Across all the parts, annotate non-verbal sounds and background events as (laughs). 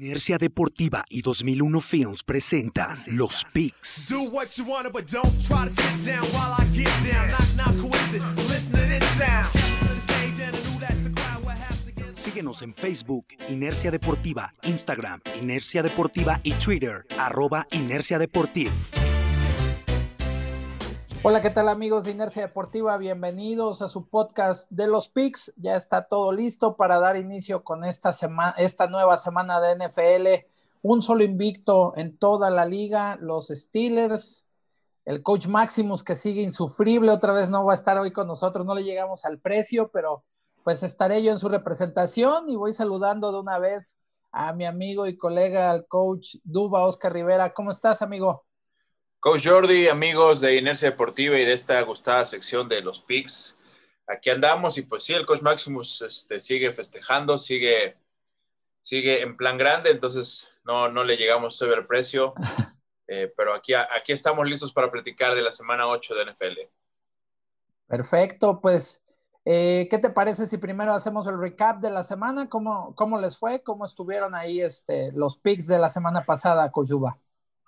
Inercia Deportiva y 2001 Films presentan Los Picks. Síguenos en Facebook, Inercia Deportiva, Instagram, Inercia Deportiva y Twitter, arroba Inercia Deportiva. Hola, ¿qué tal amigos de Inercia Deportiva? Bienvenidos a su podcast de los Picks. Ya está todo listo para dar inicio con esta, semana, esta nueva semana de NFL. Un solo invicto en toda la liga, los Steelers. El coach Maximus que sigue insufrible, otra vez no va a estar hoy con nosotros, no le llegamos al precio, pero pues estaré yo en su representación y voy saludando de una vez a mi amigo y colega, el coach Duba Oscar Rivera. ¿Cómo estás, amigo? Coach Jordi, amigos de Inercia Deportiva y de esta gustada sección de los picks, aquí andamos y pues sí, el Coach Maximus este, sigue festejando, sigue, sigue en plan grande, entonces no, no le llegamos todavía el precio, (laughs) eh, pero aquí, aquí estamos listos para platicar de la semana 8 de NFL. Perfecto, pues, eh, ¿qué te parece si primero hacemos el recap de la semana? ¿Cómo, cómo les fue? ¿Cómo estuvieron ahí este, los picks de la semana pasada, Coach Duba?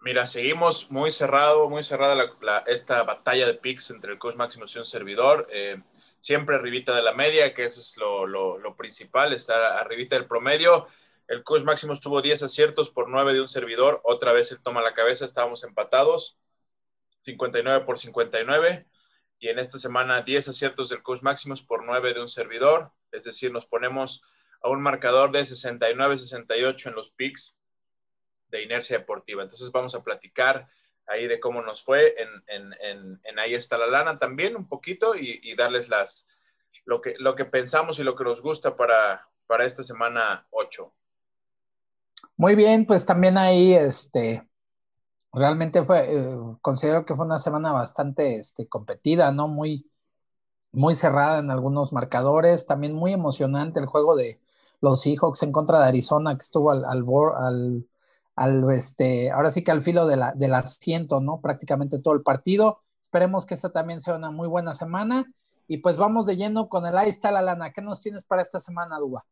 Mira, seguimos muy cerrado, muy cerrada esta batalla de picks entre el coach máximo y un servidor. Eh, siempre arribita de la media, que eso es lo, principal, estar arribita del promedio. El coach máximo tuvo 10 aciertos por 9 de un servidor. Otra vez él toma la cabeza, estábamos empatados, 59 por 59. Y en esta semana 10 aciertos del coach máximo por 9 de un servidor. Es decir, nos ponemos a un marcador de 69-68 en los picks de Inercia Deportiva. Entonces vamos a platicar ahí de cómo nos fue en, Ahí está la lana también un poquito y, darles las, lo, que, lo que pensamos y lo que nos gusta para, para esta semana 8. Muy bien, pues también ahí este, realmente fue, eh, considero que fue una semana bastante este, competida, ¿no? Muy, muy cerrada en algunos marcadores, también muy emocionante el juego de los Seahawks en contra de Arizona, que estuvo al, al, al al, este, ahora sí que al filo de la, del asiento, ¿no? Prácticamente todo el partido. Esperemos que esta también sea una muy buena semana. Y pues vamos de lleno con el Ahí está la lana. ¿Qué nos tienes para esta semana, Duba?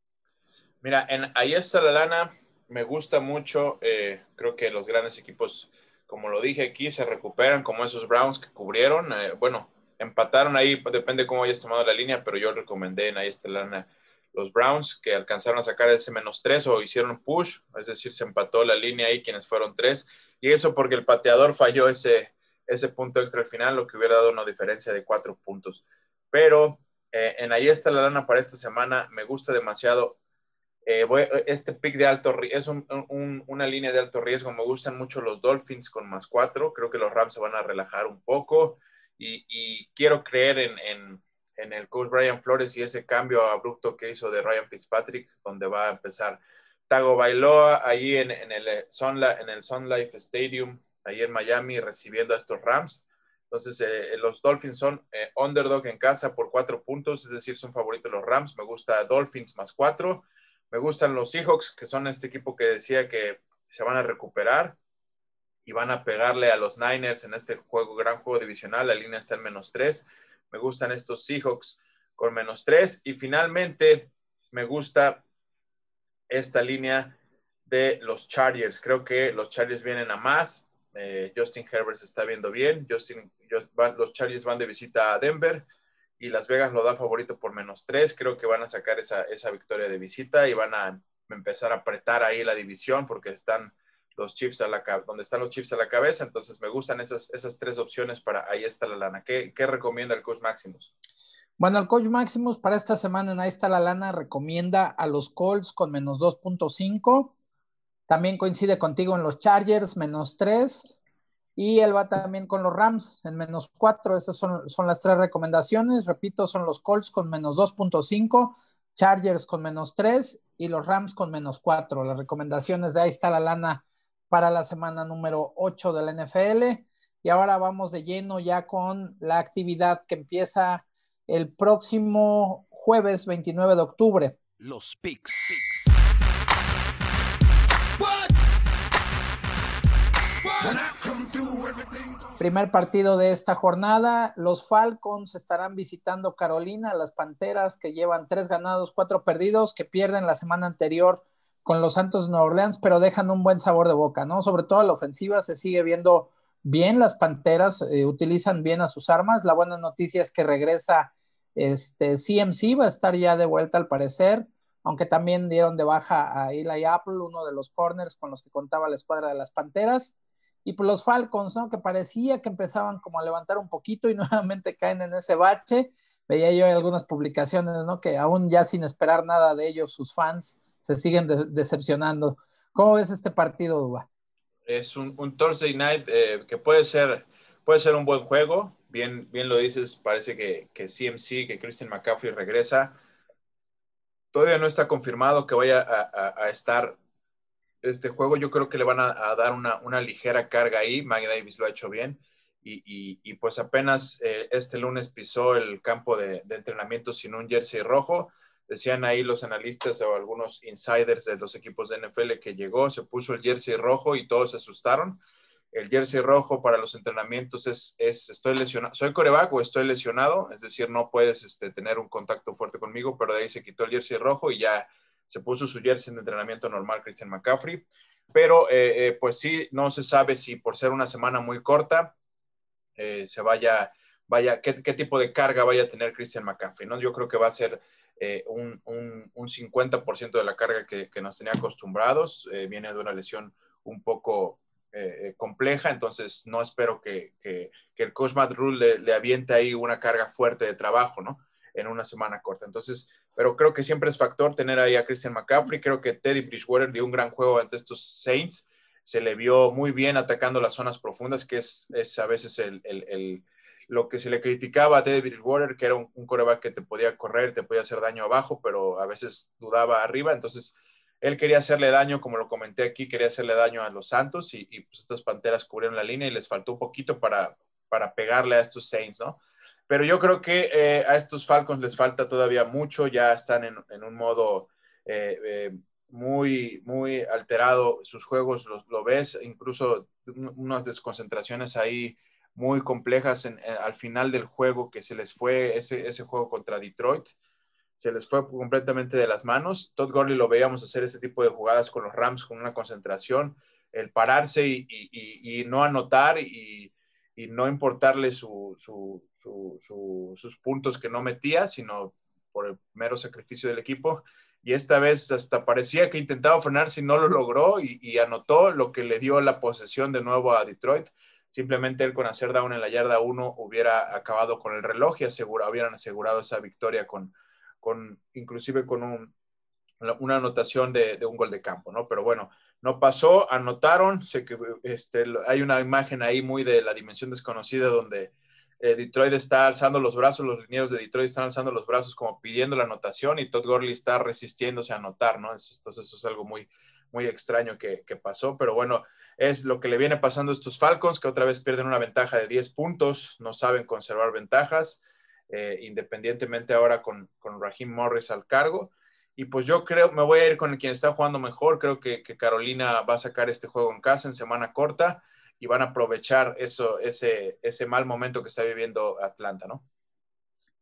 Mira, en Ahí está la lana, me gusta mucho. Eh, creo que los grandes equipos, como lo dije aquí, se recuperan, como esos Browns que cubrieron. Eh, bueno, empataron ahí, depende cómo hayas tomado la línea, pero yo recomendé en Ahí está la lana los Browns que alcanzaron a sacar ese menos tres o hicieron push, es decir, se empató la línea ahí quienes fueron tres, y eso porque el pateador falló ese, ese punto extra al final, lo que hubiera dado una diferencia de cuatro puntos. Pero eh, en ahí está la lana para esta semana, me gusta demasiado. Eh, este pick de alto es una línea de alto riesgo, me gustan mucho los Dolphins con más cuatro, creo que los Rams se van a relajar un poco y, quiero creer en el coach Brian Flores y ese cambio abrupto que hizo de Ryan Fitzpatrick, donde va a empezar Tago Bailoa ahí en, el, Sun, en el Sun Life Stadium, ahí en Miami, recibiendo a estos Rams. Entonces, eh, los Dolphins son eh, underdog en casa por cuatro puntos, es decir, son favoritos los Rams. Me gusta Dolphins más cuatro. Me gustan los Seahawks, que son este equipo que decía que se van a recuperar y van a pegarle a los Niners en este juego, gran juego divisional. La línea está en menos tres. Me gustan estos Seahawks con menos tres. Y finalmente, me gusta esta línea de los Chargers. Creo que los Chargers vienen a más. Eh, Justin Herbert se está viendo bien. Justin, los Chargers van de visita a Denver y Las Vegas lo da favorito por menos tres. Creo que van a sacar esa, esa victoria de visita y van a empezar a apretar ahí la división porque están los Chiefs a la donde están los Chiefs a la cabeza. Entonces me gustan esas, esas tres opciones para ahí está la lana. ¿Qué, recomienda el coach Maximus? Bueno, el coach Maximus para esta semana en ahí está la lana recomienda a los Colts con menos 2.5. También coincide contigo en los Chargers, menos 3. Y él va también con los Rams en menos 4. Esas son, son las tres recomendaciones. Repito, son los Colts con menos 2.5, Chargers con menos 3 y los Rams con menos 4. Las recomendaciones de ahí está la lana para la semana número 8 del NFL. Y ahora vamos de lleno ya con la actividad que empieza el próximo jueves 29 de octubre. Los picks. Primer partido de esta jornada, los Falcons estarán visitando Carolina, las Panteras que llevan tres ganados, cuatro perdidos, que pierden la semana anterior con los Santos de Nueva Orleans, pero dejan un buen sabor de boca, ¿no? Sobre todo la ofensiva se sigue viendo bien, las Panteras eh, utilizan bien a sus armas. La buena noticia es que regresa este CMC, va a estar ya de vuelta al parecer, aunque también dieron de baja a Eli Apple, uno de los corners con los que contaba la escuadra de las Panteras. Y pues los Falcons, ¿no? Que parecía que empezaban como a levantar un poquito y (laughs) nuevamente caen en ese bache. Veía yo algunas publicaciones, ¿no? Que aún ya sin esperar nada de ellos, sus fans se siguen decepcionando. ¿Cómo ves este partido, Duba? Es un, Thursday night eh, que puede ser, puede ser un buen juego. Bien, bien lo dices, parece que, que CMC, que Christian McCaffrey regresa. Todavía no está confirmado que vaya a, estar este juego. Yo creo que le van a, dar una, ligera carga ahí. Mike Davis lo ha hecho bien. Y, pues apenas eh, este lunes pisó el campo de, de entrenamiento sin un jersey rojo Decían ahí los analistas o algunos insiders de los equipos de NFL que llegó, se puso el jersey rojo y todos se asustaron. El jersey rojo para los entrenamientos es, es estoy lesionado, soy coreback o estoy lesionado, es decir, no puedes este, tener un contacto fuerte conmigo, pero de ahí se quitó el jersey rojo y ya se puso su jersey de entrenamiento normal, Christian McCaffrey. Pero eh, eh, pues sí, no se sabe si por ser una semana muy corta eh, se vaya, vaya, qué, qué, tipo de carga vaya a tener Christian McCaffrey, ¿no? Yo creo que va a ser eh, un, un, un, 50% de la carga que, que nos tenía acostumbrados. Eh, viene de una lesión un poco eh, compleja, entonces no espero que, que, que el coach Matt Rule le, aviente ahí una carga fuerte de trabajo, ¿no? En una semana corta. Entonces, pero creo que siempre es factor tener ahí a Christian McCaffrey. Creo que Teddy Bridgewater dio un gran juego ante estos Saints. Se le vio muy bien atacando las zonas profundas, que es, es a veces el, el lo que se le criticaba a David Water, que era un, coreback que te podía correr, te podía hacer daño abajo, pero a veces dudaba arriba, entonces él quería hacerle daño, como lo comenté aquí, quería hacerle daño a los Santos y, pues estas Panteras cubrieron la línea y les faltó un poquito para, para pegarle a estos Saints, ¿no? Pero yo creo que eh, a estos Falcons les falta todavía mucho, ya están en, un modo eh, eh, muy, muy alterado sus juegos, lo ves, incluso unas desconcentraciones ahí muy complejas al final del juego que se les fue ese, ese juego contra Detroit. Se les fue completamente de las manos. Todd Gurley lo veíamos hacer ese tipo de jugadas con los Rams con una concentración, el pararse y, y, no anotar y, no importarle su, su, su, sus puntos que no metía, sino por el mero sacrificio del equipo. Y esta vez hasta parecía que intentaba frenar si no lo logró y anotó lo que le dio la posesión de nuevo a Detroit Simplemente él con hacer down en la yarda 1 hubiera acabado con el reloj y asegura, hubieran asegurado esa victoria con, con inclusive con un, una anotación de, un gol de campo, ¿no? Pero bueno, no pasó, anotaron, que este, hay una imagen ahí muy de la dimensión desconocida donde eh, Detroit está alzando los brazos, los linieros de Detroit están alzando los brazos como pidiendo la anotación y Todd Gurley está resistiéndose a anotar, ¿no? Entonces eso es algo muy, muy extraño que, que pasó, pero bueno, es lo que le viene pasando a estos Falcons, que otra vez pierden una ventaja de 10 puntos, no saben conservar ventajas, eh, independientemente ahora con, con Raheem Morris al cargo. Y pues yo creo, me voy a ir con quien está jugando mejor. Creo que, Carolina va a sacar este juego en casa en semana corta y van a aprovechar eso, ese, ese mal momento que está viviendo Atlanta, ¿no?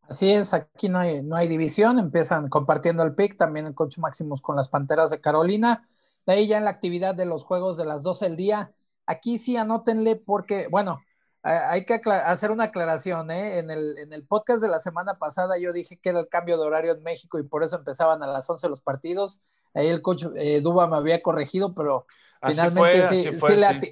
Así es, aquí no hay, no hay división, empiezan compartiendo el pick, también el coach Máximos con las Panteras de Carolina. De ahí ya en la actividad de los juegos de las 12 del día, aquí sí anótenle porque, bueno, hay que hacer una aclaración, ¿eh? En el, en el podcast de la semana pasada yo dije que era el cambio de horario en México y por eso empezaban a las 11 los partidos. Ahí el coach eh, Duba me había corregido, pero finalmente sí,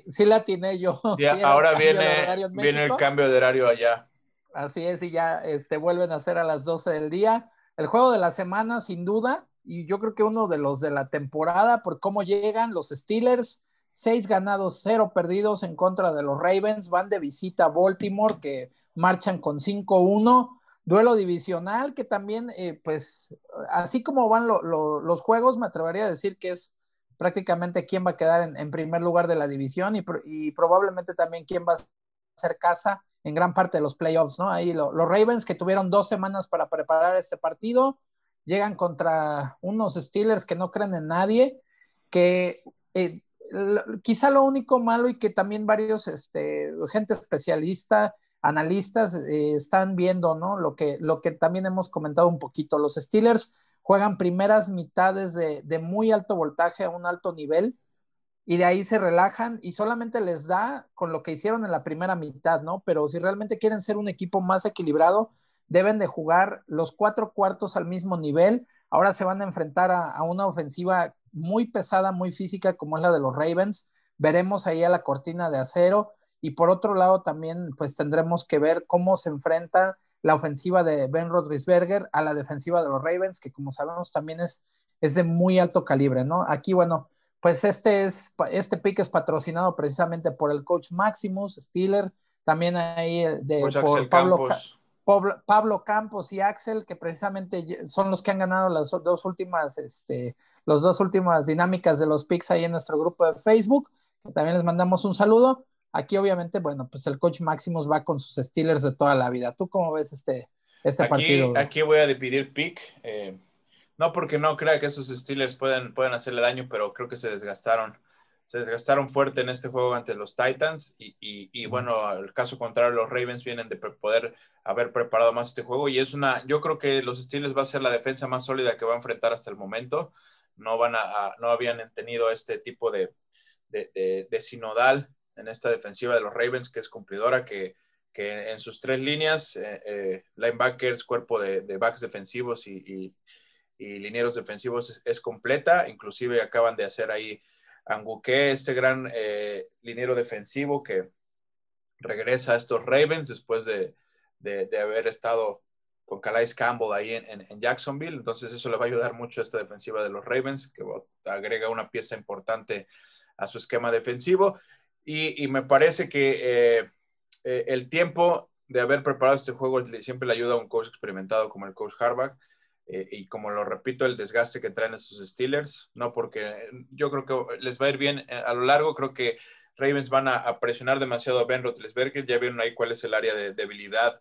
sí, le atiné yo. (laughs) ahora viene, viene el cambio de horario allá. Así es, y ya este, vuelven a ser a las 12 del día. El juego de la semana, sin duda, y yo creo que uno de los de la temporada por cómo llegan los Steelers, seis ganados, cero perdidos en contra de los Ravens, van de visita a Baltimore que marchan con 5-1, duelo divisional que también, eh, pues, así como van los juegos, me atrevería a decir que es prácticamente quién va a quedar en, primer lugar de la división y, probablemente también quién va a hacer casa en gran parte de los playoffs, ¿no? Ahí los Ravens que tuvieron dos semanas para preparar este partido, llegan contra unos Steelers que no creen en nadie, que eh, quizá lo único malo y que también varios, este, gente especialista, analistas eh, están viendo, ¿no? Lo que, lo que también hemos comentado un poquito. Los Steelers juegan primeras mitades de, de muy alto voltaje a un alto nivel y de ahí se relajan y solamente les da con lo que hicieron en la primera mitad, ¿no? Pero si realmente quieren ser un equipo más equilibrado, deben de jugar los cuatro cuartos al mismo nivel. Ahora se van a enfrentar a, una ofensiva muy pesada, muy física, como es la de los Ravens. Veremos ahí a la cortina de acero. Y por otro lado, también pues tendremos que ver cómo se enfrenta la ofensiva de Ben Rodrisberger a la defensiva de los Ravens, que como sabemos también es, es de muy alto calibre, ¿no? Aquí, bueno, pues este es, este pick es patrocinado precisamente por el coach Maximus Stiller, también ahí eh, de por Pablo, Pablo, Campos y Axel, que precisamente son los que han ganado las dos últimas, este, las dos últimas dinámicas de los picks ahí en nuestro grupo de Facebook, que también les mandamos un saludo. Aquí obviamente, bueno, pues el coach Maximus va con sus Steelers de toda la vida. ¿Tú cómo ves este, este partido? Aquí voy a dividir pick. Eh, no porque no crea que esos Steelers pueden, pueden hacerle daño, pero creo que se desgastaron. Se desgastaron fuerte en este juego ante los Titans y, y, bueno, al caso contrario, los Ravens vienen de poder haber preparado más este juego y es una, yo creo que los Steelers va a ser la defensa más sólida que va a enfrentar hasta el momento. No, van a, no habían tenido este tipo de, de, de, sinodal en esta defensiva de los Ravens, que es cumplidora, que, que en sus tres líneas, eh, eh, linebackers, cuerpo de, backs defensivos y, y linieros defensivos es, completa, inclusive acaban de hacer ahí Anguque, este gran eh, liniero defensivo que regresa a estos Ravens después de, haber estado con Calais Campbell ahí en, Jacksonville. Entonces eso le va a ayudar mucho a esta defensiva de los Ravens, que agrega una pieza importante a su esquema defensivo. Y, me parece que eh, eh, el tiempo de haber preparado este juego siempre le ayuda a un coach experimentado como el coach Harbaugh. Eh, y como lo repito, el desgaste que traen esos Steelers, no porque yo creo que les va a ir bien eh, a lo largo, creo que Ravens van a, presionar demasiado a Ben Roethlisberger, ya vieron ahí cuál es el área de debilidad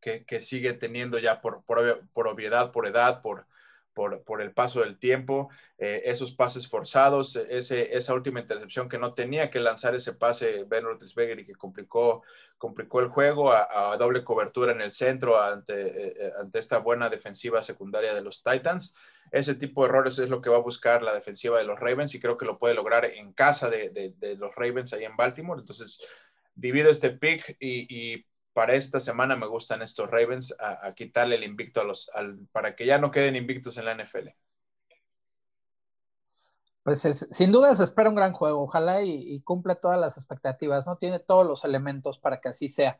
que, sigue teniendo ya por, por obviedad, por edad, por, por, el paso del tiempo, eh, esos pases forzados, ese, esa última intercepción que no tenía que lanzar ese pase Ben Roethlisberger y que complicó, complicó el juego a, doble cobertura en el centro ante, eh, ante esta buena defensiva secundaria de los Titans. Ese tipo de errores es lo que va a buscar la defensiva de los Ravens y creo que lo puede lograr en casa de, los Ravens ahí en Baltimore. Entonces, divido este pick y para esta semana me gustan estos Ravens a, quitarle el invicto a los, para que ya no queden invictos en la NFL. Pues sin duda se espera un gran juego, ojalá y, cumple todas las expectativas, ¿no? Tiene todos los elementos para que así sea.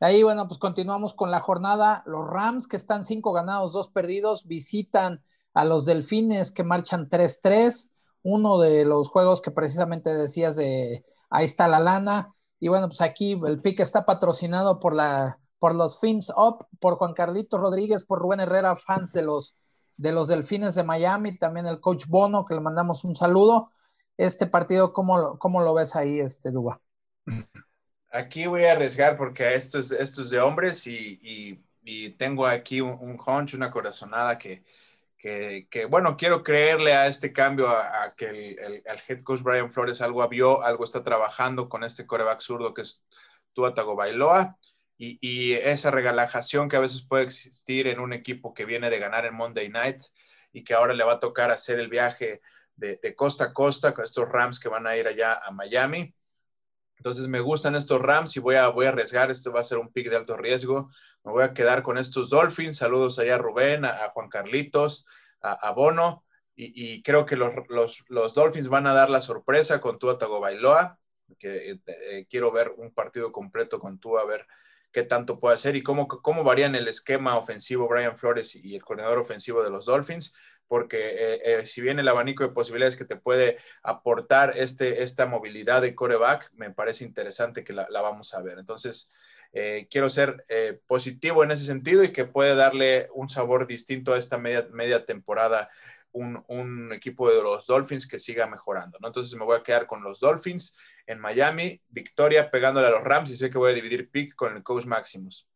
Ahí, bueno, pues continuamos con la jornada. Los Rams, que están cinco ganados, dos perdidos, visitan a los Delfines que marchan 3-3. Uno de los juegos que precisamente decías de ahí está la lana. Y bueno, pues aquí el pick está patrocinado por, la, por los Fins Up, por Juan Carlito Rodríguez, por Rubén Herrera, fans de los, de los Delfines de Miami, también el coach Bono, que le mandamos un saludo. Este partido, ¿cómo lo, cómo lo ves ahí, este Duba? Aquí voy a arriesgar porque esto es, de hombres y, tengo aquí un, un hunch, una corazonada que, que, bueno, quiero creerle a este cambio, a, que el, head coach Brian Flores algo vio, algo está trabajando con este coreback zurdo que es Tua Tagovailoa y, y esa regalajación que a veces puede existir en un equipo que viene de ganar en Monday Night y que ahora le va a tocar hacer el viaje de, costa a costa con estos Rams que van a ir allá a Miami. Entonces me gustan estos Rams y voy a, voy a arriesgar, este va a ser un pick de alto riesgo me voy a quedar con estos Dolphins. Saludos allá a Rubén, a, Juan Carlitos, a, Bono. Y, creo que los, Dolphins van a dar la sorpresa con Tua Tagovailoa, que eh, eh, quiero ver un partido completo con Tua, a ver qué tanto puede hacer y cómo, cómo varían el esquema ofensivo Brian Flores y el coordinador ofensivo de los Dolphins, porque eh, si bien el abanico de posibilidades que te puede aportar este, esta movilidad de coreback, me parece interesante que la, la vamos a ver. Entonces, eh, quiero ser eh, positivo en ese sentido y que puede darle un sabor distinto a esta media, media temporada un, equipo de los Dolphins que siga mejorando, ¿no? Entonces me voy a quedar con los Dolphins en Miami, victoria pegándole a los Rams y sé que voy a dividir pick con el coach Maximus.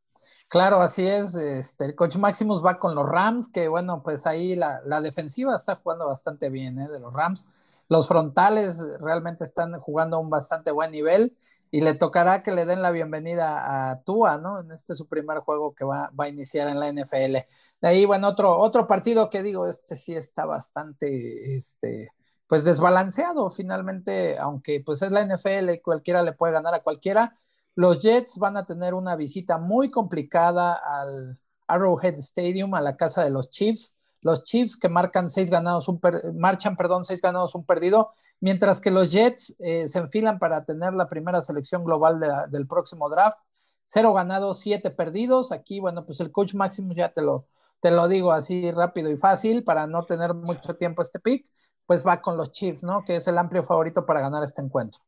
Claro, así es. Este, el coach Maximus va con los Rams, que bueno, pues ahí la, defensiva está jugando bastante bien, ¿eh? De los Rams. Los frontales realmente están jugando a un bastante buen nivel y le tocará que le den la bienvenida a Tua, ¿no? En este su primer juego que va, va, a iniciar en la NFL. De ahí, bueno, otro, otro partido que digo, este sí está bastante, este, pues desbalanceado finalmente, aunque pues es la NFL y cualquiera le puede ganar a cualquiera. Los Jets van a tener una visita muy complicada al Arrowhead Stadium, a la casa de los Chiefs. Los Chiefs que marcan seis ganados, marchan, perdón, seis ganados, un perdido mientras que los Jets eh, se enfilan para tener la primera selección global del próximo draft. Cero ganados, siete perdidos. Aquí, bueno, pues el coach máximo ya te lo, te lo digo así rápido y fácil para no tener mucho tiempo este pick, pues va con los Chiefs, ¿no? Que es el amplio favorito para ganar este encuentro.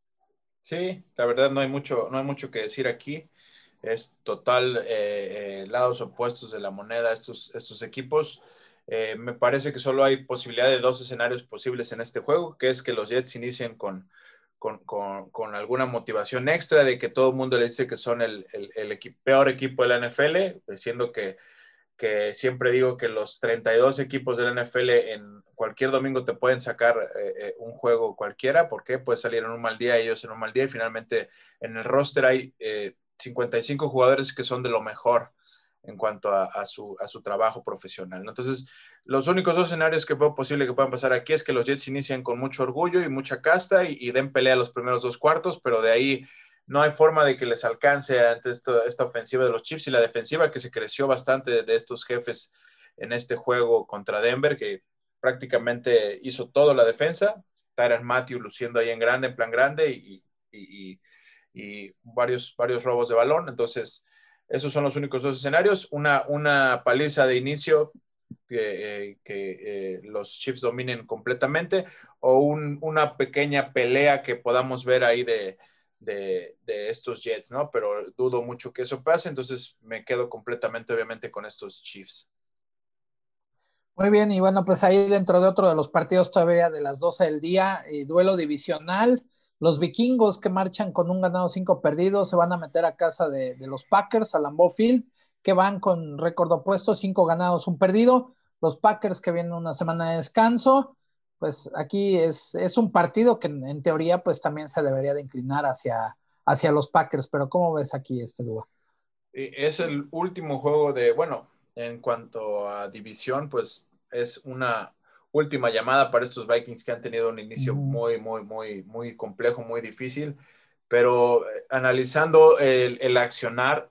Sí, la verdad no hay mucho, no hay mucho que decir aquí. Es total eh, eh, lados opuestos de la moneda estos, estos equipos. Eh, me parece que solo hay posibilidad de dos escenarios posibles en este juego, que es que los Jets inicien con, con, alguna motivación extra de que todo el mundo le dice que son el, peor equipo de la NFL, siendo que, que, siempre digo que los 32 equipos de la NFL en cualquier domingo te pueden sacar eh, eh, un juego cualquiera, porque puede salir en un mal día, ellos en un mal día, y finalmente en el roster hay 55 jugadores que son de lo mejor en cuanto a, su, trabajo profesional. Entonces, los únicos dos escenarios que veo posible que puedan pasar aquí es que los Jets inician con mucho orgullo y mucha casta y, den pelea los primeros dos cuartos, pero de ahí no hay forma de que les alcance ante esta ofensiva de los Chiefs y la defensiva que se creció bastante de estos jefes en este juego contra Denver, que prácticamente hizo toda la defensa. Tyron Matthew luciendo ahí en grande, en plan grande y, y varios, varios robos de balón. Entonces, esos son los únicos dos escenarios. Una, una paliza de inicio que, eh, eh, los Chiefs dominen completamente o una pequeña pelea que podamos ver ahí de, estos Jets, ¿no? Pero dudo mucho que eso pase, entonces me quedo completamente, obviamente, con estos Chiefs. Muy bien, y bueno, pues ahí dentro de otro de los partidos todavía de las 12 del día, eh, duelo divisional. Los vikingos que marchan con un ganado, cinco perdidos, se van a meter a casa de, los Packers, a Lambeau Field, que van con récord opuesto, cinco ganados, un perdido. Los Packers que vienen una semana de descanso, pues aquí es, es un partido que en, teoría pues también se debería de inclinar hacia, hacia los Packers, pero ¿cómo ves aquí este lugar? Es el último juego de, bueno, en cuanto a división, pues es una, última llamada para estos Vikings que han tenido un inicio muy, muy, muy, muy complejo, muy difícil. Pero eh, analizando el, accionar,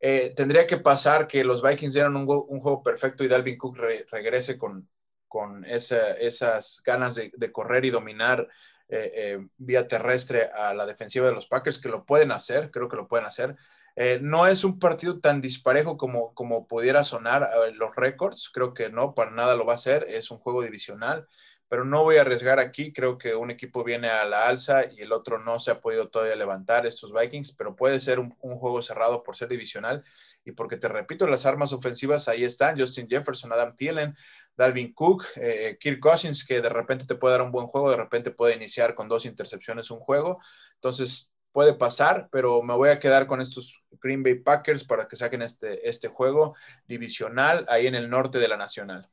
eh, tendría que pasar que los Vikings dieran un, juego perfecto y Dalvin Cook regrese con, con esas ganas de, correr y dominar eh, vía terrestre a la defensiva de los Packers, que lo pueden hacer, creo que lo pueden hacer. Eh, no es un partido tan disparejo como, como pudiera sonar los récords, creo que no, para nada lo va a ser, es un juego divisional, pero no voy a arriesgar aquí, creo que un equipo viene a la alza y el otro no se ha podido todavía levantar, estos Vikings, pero puede ser un, juego cerrado por ser divisional y porque te repito, las armas ofensivas ahí están, Justin Jefferson, Adam Thielen, Dalvin Cook, eh, Kirk Cousins, que de repente te puede dar un buen juego, de repente puede iniciar con dos intercepciones un juego, entonces puede pasar, pero me voy a quedar con estos Green Bay Packers para que saquen este, este juego divisional ahí en el norte de la Nacional.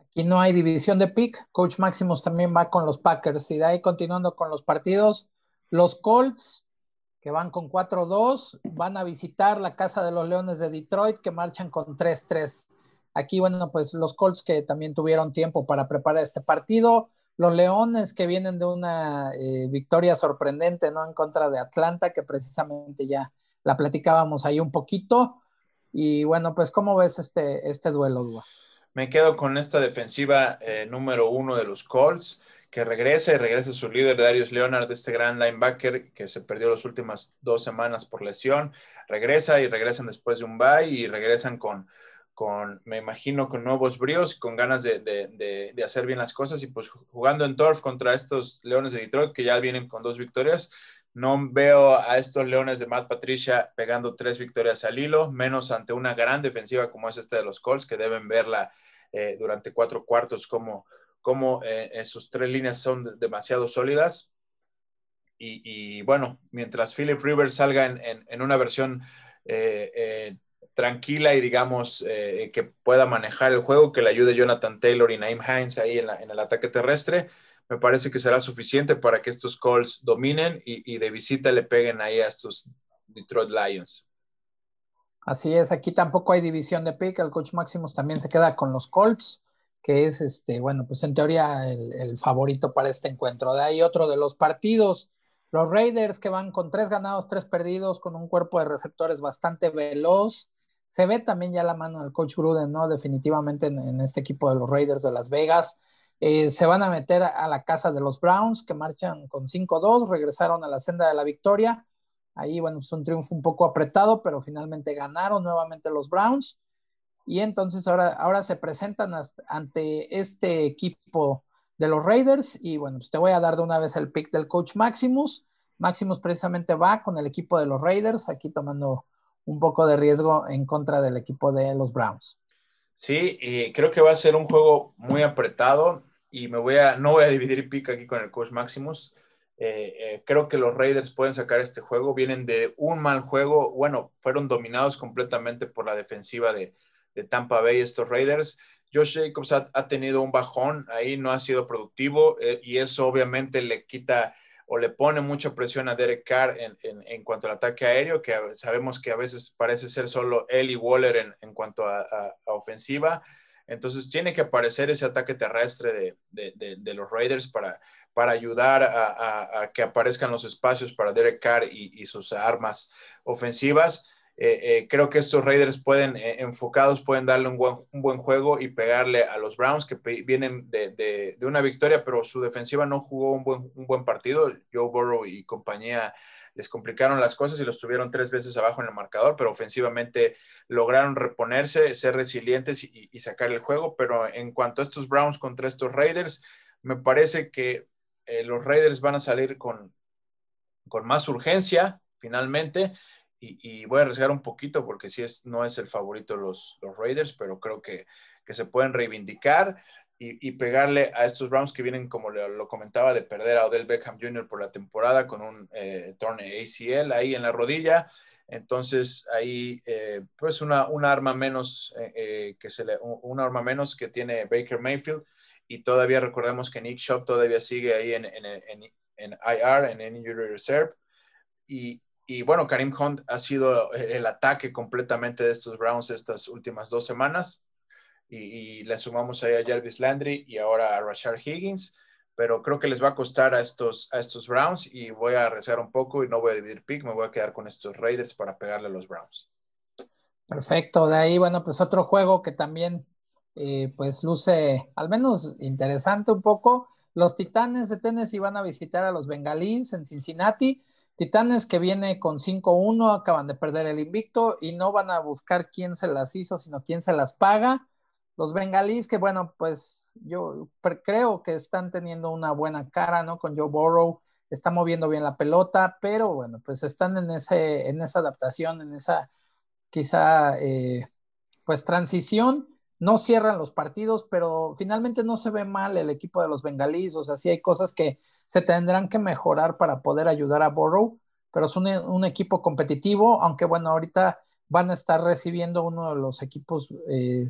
Aquí no hay división de pick. Coach Maximus también va con los Packers. Y de ahí continuando con los partidos, los Colts, que van con 4-2, van a visitar la casa de los Leones de Detroit, que marchan con 3-3. Aquí, bueno, pues los Colts que también tuvieron tiempo para preparar este partido los Leones que vienen de una eh, victoria sorprendente, ¿no? En contra de Atlanta, que precisamente ya la platicábamos ahí un poquito. Y bueno, pues, ¿cómo ves este, este duelo, Dua? Me quedo con esta defensiva eh, número uno de los Colts, que regresa y regresa su líder, Darius Leonard, este gran linebacker que se perdió las últimas dos semanas por lesión. Regresa y regresan después de un bye y regresan con, me imagino, con nuevos bríos, con ganas de, hacer bien las cosas y pues jugando en Turf contra estos Leones de Detroit que ya vienen con dos victorias. No veo a estos Leones de Matt Patricia pegando tres victorias al hilo, menos ante una gran defensiva como es esta de los Colts, que deben verla eh, durante cuatro cuartos como, como eh, sus tres líneas son demasiado sólidas. Y, bueno, mientras Philip Rivers salga en, una versión eh, tranquila y digamos eh, que pueda manejar el juego, que le ayude Jonathan Taylor y Naim Hines ahí en, el ataque terrestre, me parece que será suficiente para que estos Colts dominen y, de visita le peguen ahí a estos Detroit Lions. Así es, aquí tampoco hay división de pick, el coach Maximus también se queda con los Colts, que es este, bueno, pues en teoría el favorito para este encuentro. De ahí otro de los partidos, los Raiders que van con tres ganados, tres perdidos, con un cuerpo de receptores bastante veloz. Se ve también ya la mano del coach Gruden, ¿no? Definitivamente en este equipo de los Raiders de Las Vegas. Eh, se van a meter a la casa de los Browns, que marchan con 5-2, regresaron a la senda de la victoria. Ahí, bueno, es un triunfo un poco apretado, pero finalmente ganaron nuevamente los Browns. Y entonces ahora, ahora se presentan ante este equipo de los Raiders. Y bueno, pues te voy a dar de una vez el pick del coach Maximus. Maximus precisamente va con el equipo de los Raiders, aquí tomando un poco de riesgo en contra del equipo de los Browns. Sí, y creo que va a ser un juego muy apretado y me voy a, no voy a dividir pick aquí con el coach Maximus. Eh, eh, creo que los Raiders pueden sacar este juego. Vienen de un mal juego. Bueno, fueron dominados completamente por la defensiva de, Tampa Bay estos Raiders. Josh Jacobs ha, tenido un bajón ahí, no ha sido productivo eh, y eso obviamente le quita o le pone mucha presión a Derek Carr en, cuanto al ataque aéreo, que sabemos que a veces parece ser solo él y Waller en, cuanto a ofensiva. Entonces tiene que aparecer ese ataque terrestre de, los Raiders para, para ayudar a, que aparezcan los espacios para Derek Carr y, sus armas ofensivas. Eh, eh, creo que estos Raiders pueden, eh, enfocados, pueden darle un buen, un buen, juego y pegarle a los Browns que vienen de, una victoria, pero su defensiva no jugó un buen, un buen partido. Joe Burrow y compañía les complicaron las cosas y los tuvieron tres veces abajo en el marcador, pero ofensivamente lograron reponerse, ser resilientes y, sacar el juego. Pero en cuanto a estos Browns contra estos Raiders, me parece que los Raiders van a salir con, con más urgencia finalmente. Y, voy a arriesgar un poquito porque si es, no es el favorito los, los Raiders, pero creo que, que se pueden reivindicar y, pegarle a estos Browns que vienen, como lo, comentaba, de perder a Odell Beckham Jr. por la temporada con un eh, torneo ACL ahí en la rodilla. Entonces ahí eh, pues una, arma menos eh, eh, que se le, una arma menos que tiene Baker Mayfield y todavía recordemos que Nick Shop todavía sigue ahí en, en, en, en IR, en Injury Reserve. Y, y, bueno, Karim Hunt ha sido el ataque completamente de estos Browns estas últimas dos semanas y, le sumamos ahí a Jarvis Landry y ahora a Rashard Higgins, pero creo que les va a costar a estos, a estos Browns y voy a rezar un poco y no voy a dividir pick, me voy a quedar con estos Raiders para pegarle a los Browns. Perfecto, de ahí, bueno, pues otro juego que también eh, pues luce al menos interesante un poco. Los Titanes de Tennessee van a visitar a los Bengalíes en Cincinnati. Titanes que viene con 5-1, acaban de perder el invicto y no van a buscar quién se las hizo, sino quién se las paga. Los bengalíes que, bueno, pues yo creo que están teniendo una buena cara, ¿no? Con Joe Burrow, está moviendo bien la pelota, pero bueno, pues están en, ese, en esa adaptación, en esa quizá, eh, pues transición. No cierran los partidos, pero finalmente no se ve mal el equipo de los bengalíes. O sea, sí hay cosas que se tendrán que mejorar para poder ayudar a Burrow, pero es un, equipo competitivo, aunque bueno, ahorita van a estar recibiendo uno de los equipos eh,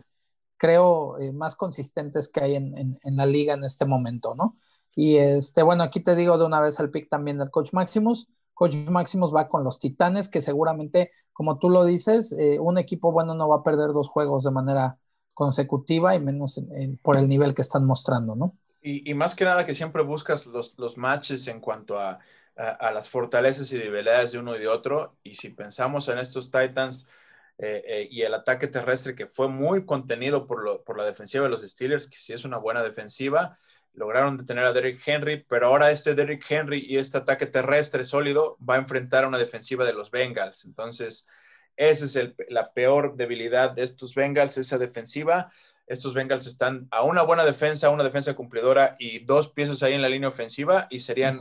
creo, eh, más consistentes que hay en, la liga en este momento, ¿no? Y este, bueno, aquí te digo de una vez al pick también del Coach Maximus. Coach Maximus va con los Titanes, que seguramente, como tú lo dices, eh, un equipo bueno no va a perder dos juegos de manera consecutiva y menos por el nivel que están mostrando, ¿no? Y, más que nada que siempre buscas los, los matches en cuanto a, a, las fortalezas y debilidades de uno y de otro. Y si pensamos en estos Titans, eh, eh, y el ataque terrestre que fue muy contenido por, por, la defensiva de los Steelers, que sí es una buena defensiva. Lograron detener a Derrick Henry, pero ahora este Derrick Henry y este ataque terrestre sólido va a enfrentar a una defensiva de los Bengals. Entonces, esa es el, la peor debilidad de estos Bengals, esa defensiva. Estos Bengals están a una buena defensa, una defensa cumplidora y dos piezas ahí en la línea ofensiva y serían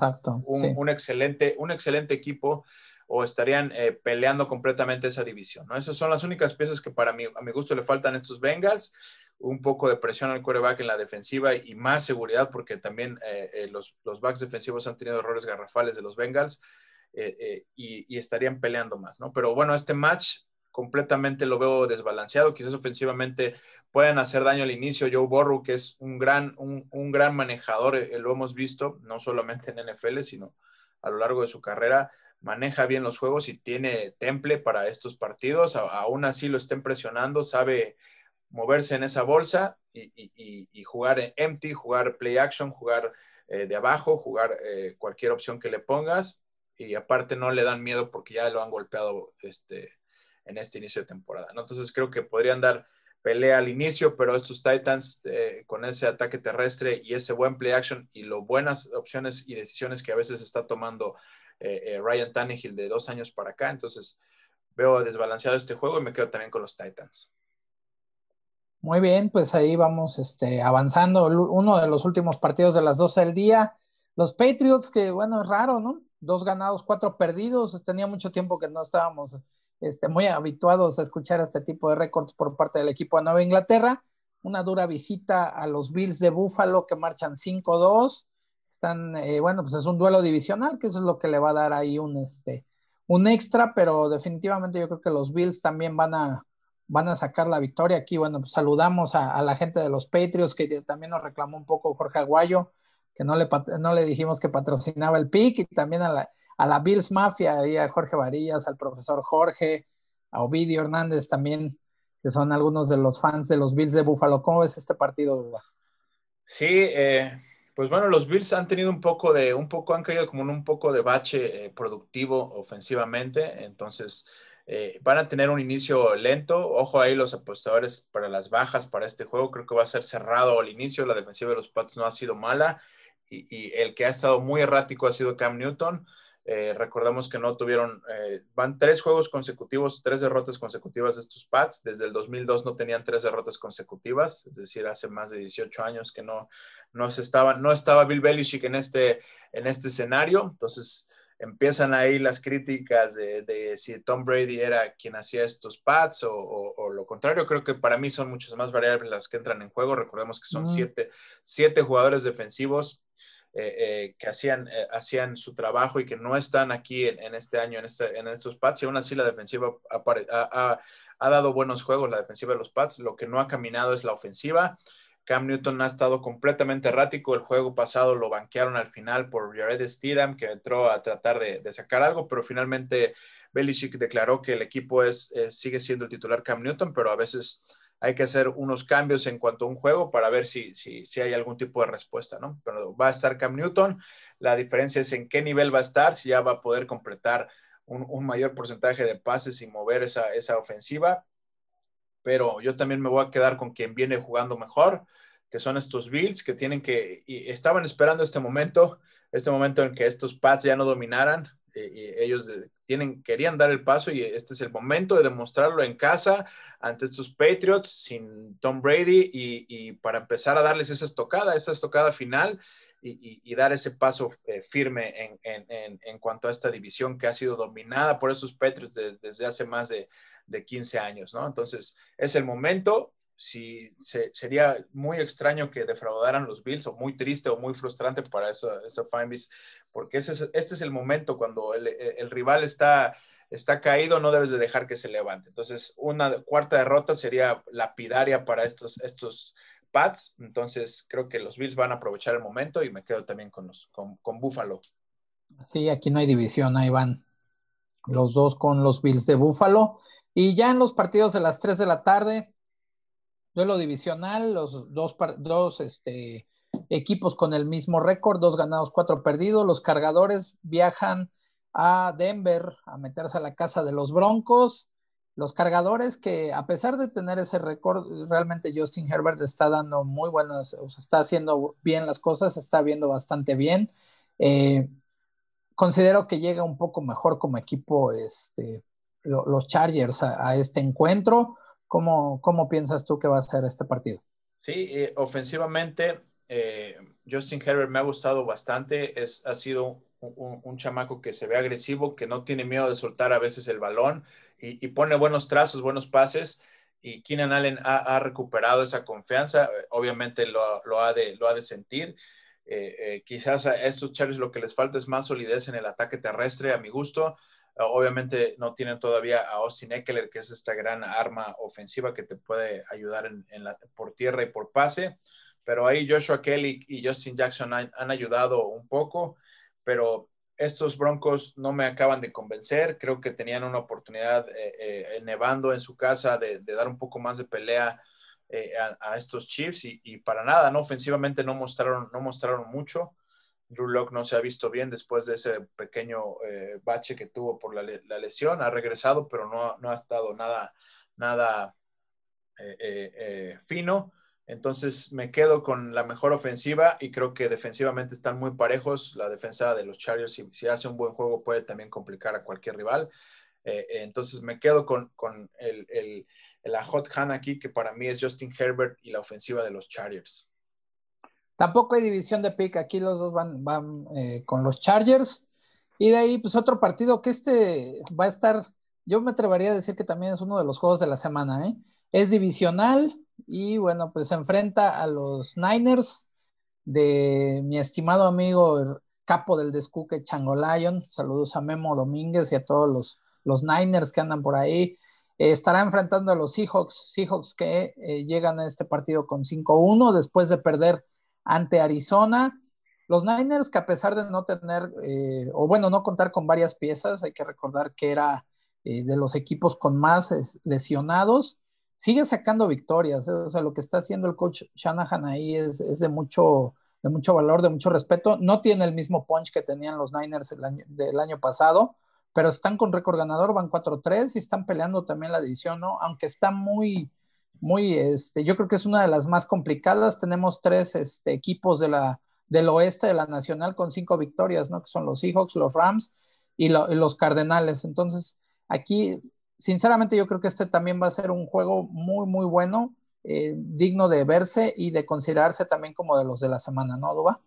un, un, excelente, un excelente equipo o estarían eh, peleando completamente esa división. ¿no? Esas son las únicas piezas que para mí, a mi gusto le faltan a estos Bengals. Un poco de presión al quarterback en la defensiva y más seguridad porque también eh, eh, los, los, backs defensivos han tenido errores garrafales de los Bengals y, estarían peleando más. ¿no? Pero bueno, este match completamente lo veo desbalanceado. Quizás ofensivamente pueden hacer daño al inicio. Joe Burrow, que es un gran, un, gran manejador, eh, lo hemos visto, no solamente en NFL, sino a lo largo de su carrera, maneja bien los juegos y tiene temple para estos partidos. aún así lo estén presionando, sabe moverse en esa bolsa y, jugar en empty, jugar play action, jugar eh, de abajo, jugar eh, cualquier opción que le pongas. Y aparte no le dan miedo porque ya lo han golpeado este, en este inicio de temporada. Entonces creo que podrían dar pelea al inicio, pero estos Titans eh, con ese ataque terrestre y ese buen play action y lo buenas opciones y decisiones que a veces está tomando Ryan Tannehill de dos años para acá, entonces veo desbalanceado este juego y me quedo también con los Titans. Muy bien, pues ahí vamos este, avanzando. Uno de los últimos partidos de las 12 del día. Los Patriots, que bueno, es raro, ¿no? Dos ganados, cuatro perdidos. Tenía mucho tiempo que no estábamos este, muy habituados a escuchar este tipo de récords por parte del equipo de Nueva Inglaterra. Una dura visita a los Bills de Buffalo que marchan 5-2. Están, eh, bueno, pues es un duelo divisional, que eso es lo que le va a dar ahí un, este, un extra, pero definitivamente yo creo que los Bills también van a, van a sacar la victoria. Aquí, bueno, pues saludamos a, la gente de los Patriots, que también nos reclamó un poco Jorge Aguayo, que no le, no le dijimos que patrocinaba el PIC, y también a la, a la Bills Mafia, y a Jorge Varillas, al profesor Jorge, a Ovidio Hernández también, que son algunos de los fans de los Bills de Buffalo. ¿Cómo ves este partido? Sí, eh, pues bueno, los Bills han tenido un poco de, un poco, han caído como en un poco de bache eh, productivo ofensivamente, entonces eh, van a tener un inicio lento. Ojo ahí los apostadores para las bajas para este juego. Creo que va a ser cerrado al inicio. La defensiva de los Pats no ha sido mala. Y, el que ha estado muy errático ha sido Cam Newton. Eh, recordemos que no tuvieron, eh, van tres juegos consecutivos, tres derrotas consecutivas de estos Pats. Desde el 2002 no tenían tres derrotas consecutivas, es decir, hace más de 18 años que no, no, se estaba, no estaba Bill Belichick en este, en este escenario. Entonces, empiezan ahí las críticas de, si Tom Brady era quien hacía estos pads o, lo contrario. Creo que para mí son muchas más variables las que entran en juego. Recordemos que son siete, jugadores defensivos eh, eh, que hacían, eh, hacían su trabajo y que no están aquí en, este año en, este, en estos pads. Y aún así la defensiva ha, dado buenos juegos, la defensiva de los pads. Lo que no ha caminado es la ofensiva. Cam Newton ha estado completamente errático. El juego pasado lo banquearon al final por Jared Steedham, que entró a tratar de, sacar algo, pero finalmente Belichick declaró que el equipo es, sigue siendo el titular Cam Newton, pero a veces hay que hacer unos cambios en cuanto a un juego para ver si, si, si, hay algún tipo de respuesta, ¿no? Pero va a estar Cam Newton. La diferencia es en qué nivel va a estar, si ya va a poder completar un, mayor porcentaje de pases y mover esa, esa ofensiva pero yo también me voy a quedar con quien viene jugando mejor, que son estos Bills que tienen que, y estaban esperando este momento, este momento en que estos Pats ya no dominaran, eh, y ellos tienen, querían dar el paso y este es el momento de demostrarlo en casa ante estos Patriots sin Tom Brady y, para empezar a darles esa estocada, esa estocada final y, dar ese paso eh, firme en, cuanto a esta división que ha sido dominada por esos Patriots desde hace más de, de 15 años, ¿no? Entonces, es el momento. Si sería muy extraño que defraudaran los Bills, o muy triste o muy frustrante para eso, eso porque ese este es el momento cuando el, rival está, está caído, no debes de dejar que se levante. Entonces, una cuarta derrota sería lapidaria para estos, estos Pats. Entonces, creo que los Bills van a aprovechar el momento y me quedo también con, los, con, con Buffalo. Sí, aquí no hay división, ahí van los dos con los Bills de Buffalo. Y ya en los partidos de las 3 de la tarde, duelo divisional, los dos, dos este, equipos con el mismo récord, dos ganados, cuatro perdidos. Los cargadores viajan a Denver a meterse a la casa de los Broncos. Los cargadores que a pesar de tener ese récord, realmente Justin Herbert está dando muy buenas, o sea, está haciendo bien las cosas, está viendo bastante bien. Eh, considero que llega un poco mejor como equipo este, los Chargers a, este encuentro. ¿Cómo, ¿Cómo, piensas tú que va a ser este partido? Sí, eh, ofensivamente, eh, Justin Herbert me ha gustado bastante. Es, ha sido un, chamaco que se ve agresivo, que no tiene miedo de soltar a veces el balón y, pone buenos trazos, buenos pases. Y Keenan Allen ha, recuperado esa confianza. Obviamente lo, ha, de, lo ha de sentir. Eh, quizás a estos Chargers lo que les falta es más solidez en el ataque terrestre, a mi gusto. Obviamente no tienen todavía a Austin Eckler, que es esta gran arma ofensiva que te puede ayudar en, por tierra y por pase. Pero ahí Joshua Kelly y Justin Jackson han, ayudado un poco, pero estos Broncos no me acaban de convencer. Creo que tenían una oportunidad eh, eh, nevando en su casa de, dar un poco más de pelea eh, a, estos Chiefs y, para nada, ¿no? Ofensivamente no mostraron, no mostraron mucho. Drew Locke no se ha visto bien después de ese pequeño bache que tuvo por la, lesión. Ha regresado, pero no, ha estado nada, nada fino. Entonces me quedo con la mejor ofensiva y creo que defensivamente están muy parejos. La defensa de los Chargers, si, hace un buen juego, puede también complicar a cualquier rival. entonces me quedo con, el, el, la hot hand aquí, que para mí es Justin Herbert y la ofensiva de los Chargers. Tampoco hay división de pick, aquí los dos van, van eh, con los Chargers. Y de ahí, pues otro partido que este va a estar, yo me atrevería a decir que también es uno de los juegos de la semana, ¿eh? Es divisional y bueno, pues se enfrenta a los Niners de mi estimado amigo el capo del descuque Chango Lion. Saludos a Memo Domínguez y a todos los, los Niners que andan por ahí. Eh, estará enfrentando a los Seahawks, Seahawks que eh, llegan a este partido con 5-1 después de perder ante Arizona. Los Niners, que a pesar de no tener, eh, o bueno, no contar con varias piezas, hay que recordar que era de los equipos con más lesionados, sigue sacando victorias. ¿eh? O sea, lo que está haciendo el coach Shanahan ahí es, de, mucho, de mucho valor, de mucho respeto. No tiene el mismo punch que tenían los Niners el año, del año pasado, pero están con récord ganador, van 4-3 y están peleando también la división, ¿no? Aunque está muy, muy, este, yo creo que es una de las más complicadas. Tenemos tres este, equipos de la, del oeste de la Nacional con cinco victorias, ¿no? Que son los Seahawks, los Rams y, los Cardenales. Entonces, aquí, sinceramente, yo creo que este también va a ser un juego muy, muy bueno, eh, digno de verse y de considerarse también como de los de la semana, ¿no, Duba?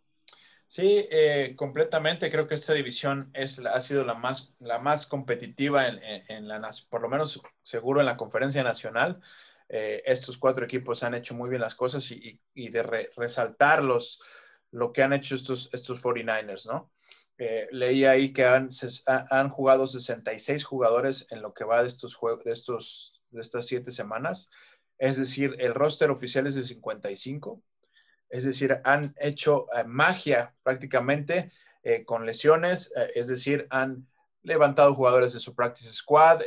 Sí, eh, completamente. Creo que esta división es, ha sido la más, la más competitiva en, en la, por lo menos seguro en la conferencia nacional. Eh, estos cuatro equipos han hecho muy bien las cosas y, de resaltar los, lo que han hecho estos, estos 49ers, ¿no? Eh, leí ahí que han, han, jugado 66 jugadores en lo que va de estos de, de estas siete semanas. Es decir, el roster oficial es de 55. Es decir, han hecho eh, magia prácticamente con lesiones. es decir, han levantado jugadores de su practice squad,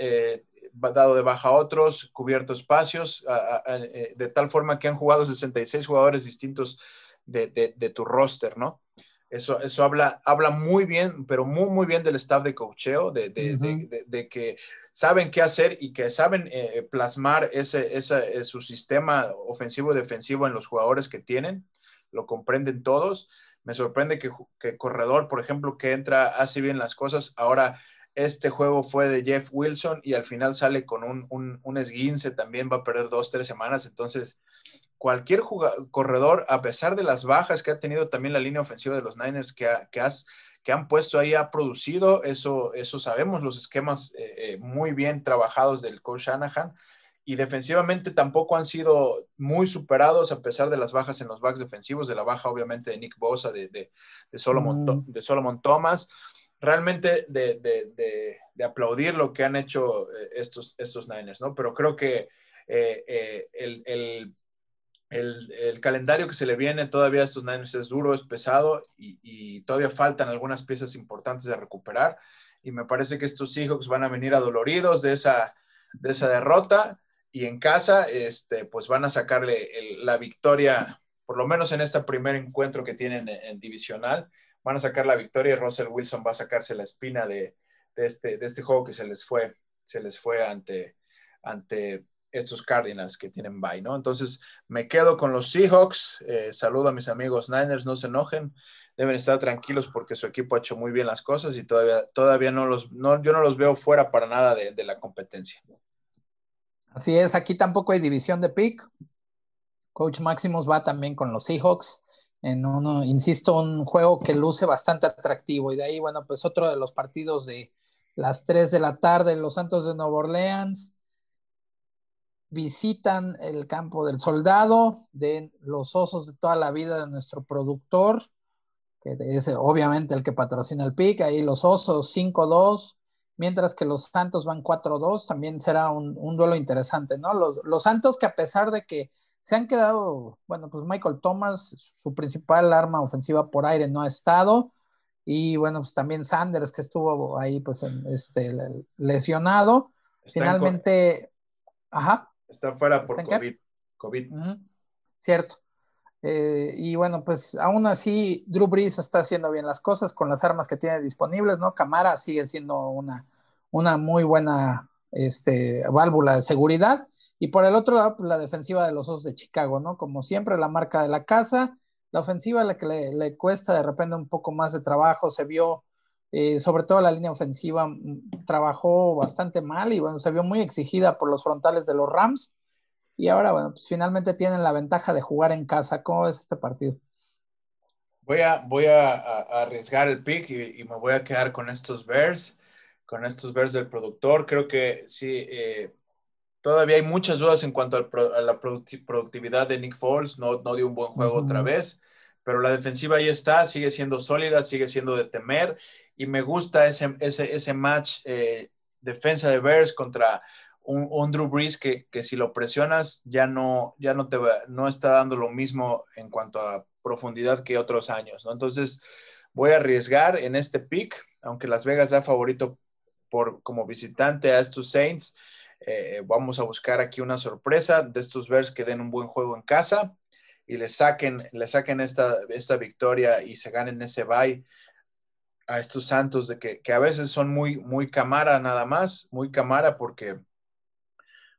dado de baja a otros, cubierto espacios, eh, de tal forma que han jugado 66 jugadores distintos de, tu roster, ¿no? Eso, eso habla, habla muy bien, pero muy, muy bien del staff de cocheo, de, de, que saben qué hacer y que saben eh, plasmar ese, ese, su sistema ofensivo y defensivo en los jugadores que tienen, lo comprenden todos. Me sorprende que, que Corredor, por ejemplo, que entra, hace bien las cosas, ahora este juego fue de Jeff Wilson y al final sale con un, esguince, también va a perder dos, tres semanas. Entonces, cualquier corredor, a pesar de las bajas que ha tenido también la línea ofensiva de los Niners que, que, han puesto ahí, ha producido, eso, eso sabemos, los esquemas eh, eh, muy bien trabajados del coach Shanahan. Y defensivamente tampoco han sido muy superados a pesar de las bajas en los backs defensivos, de la baja obviamente de Nick Bosa, de, de, Solomon, mm. de Solomon Thomas realmente de, aplaudir lo que han hecho eh, estos, estos Niners, ¿no? Pero creo que eh, eh, el, calendario que se le viene todavía a estos Niners es duro, es pesado y, todavía faltan algunas piezas importantes de recuperar. Y me parece que estos Seahawks van a venir adoloridos de esa, de esa derrota y en casa, este, pues van a sacarle la victoria, por lo menos en este primer encuentro que tienen en divisional van a sacar la victoria y Russell Wilson va a sacarse la espina de, este, de este juego que se les fue, se les fue ante estos Cardinals que tienen bye, ¿no? Entonces me quedo con los Seahawks, eh, saludo a mis amigos Niners, no se enojen, deben estar tranquilos porque su equipo ha hecho muy bien las cosas y todavía, todavía no los, no, yo no los veo fuera para nada de, de la competencia. Así es, aquí tampoco hay división de pick. Coach Maximus va también con los Seahawks en uno, insisto, un juego que luce bastante atractivo. Y de ahí, bueno, pues otro de los partidos de las 3 de la tarde, los Santos de Nueva Orleans visitan el campo del soldado, de los osos de toda la vida de nuestro productor, que es obviamente el que patrocina el PIC, ahí los osos 5-2, mientras que los Santos van 4-2, también será un, duelo interesante, ¿no? Los, los, Santos que a pesar de que se han quedado, bueno, pues Michael Thomas, su principal arma ofensiva por aire, no ha estado, y bueno, pues también Sanders que estuvo ahí pues este, lesionado, finalmente, ajá. Está fuera por COVID. COVID. Cierto. Eh, y bueno, pues aún así, Drew Brees está haciendo bien las cosas con las armas que tiene disponibles, ¿no? Camara sigue siendo una, una muy buena este, válvula de seguridad. Y por el otro lado, pues, la defensiva de los Osos de Chicago, ¿no? Como siempre, la marca de la casa. La ofensiva, la que le, cuesta de repente un poco más de trabajo, se vio, eh, sobre todo la línea ofensiva, mm, trabajó bastante mal y bueno, se vio muy exigida por los frontales de los Rams y ahora, bueno, pues finalmente tienen la ventaja de jugar en casa. ¿Cómo es este partido? Voy a, voy a, arriesgar el pick y, me voy a quedar con estos Bears, con estos Bears del productor. Creo que sí, eh, todavía hay muchas dudas en cuanto a la productividad de Nick Foles. No, no dio un buen juego otra vez, pero la defensiva ahí está, sigue siendo sólida, sigue siendo de temer. Y me gusta ese, ese, ese match eh, defensa de Bears contra un, Drew Brees que, si lo presionas ya no, ya no te no está dando lo mismo en cuanto a profundidad que otros años, ¿no? Entonces voy a arriesgar en este pick, aunque Las Vegas da favorito por como visitante a estos Saints, eh, vamos a buscar aquí una sorpresa de estos Bears que den un buen juego en casa y le saquen, le saquen esta, esta victoria y se ganen ese bye a estos Santos de que, que, a veces son muy, muy camara nada más, muy camara porque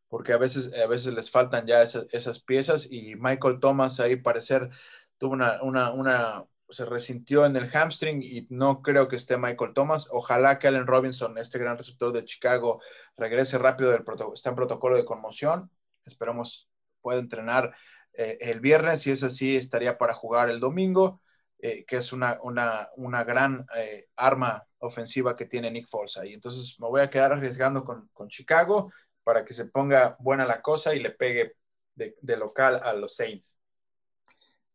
porque a veces, a veces les faltan ya esas, piezas y Michael Thomas ahí parecer tuvo una, una, se resintió en el hamstring y no creo que esté Michael Thomas. Ojalá que Allen Robinson, este gran receptor de Chicago, regrese rápido del está en protocolo de conmoción. Esperamos pueda entrenar eh, el viernes. Si es así, estaría para jugar el domingo, eh, que es una, una, una gran eh, arma ofensiva que tiene Nick Foles ahí. Entonces me voy a quedar arriesgando con, con Chicago para que se ponga buena la cosa y le pegue de, local a los Saints.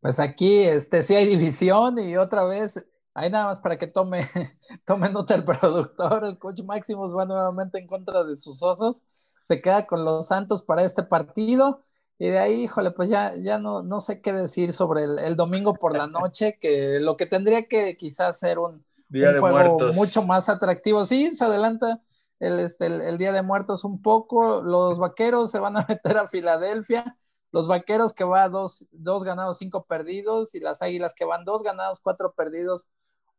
Pues aquí este, sí hay división y otra vez, hay nada más para que tome, (laughs) tome nota el productor, el coach Máximos va nuevamente en contra de sus osos, se queda con los Santos para este partido y de ahí, híjole, pues ya, ya no, no sé qué decir sobre el, domingo por la noche, que lo que tendría que quizás ser un, juego mucho más atractivo, sí, se adelanta el, este, el, Día de Muertos un poco. Los vaqueros se van a (laughs) meter a Filadelfia. Los vaqueros que va dos, dos ganados, cinco perdidos. Y las águilas que van dos ganados, cuatro perdidos,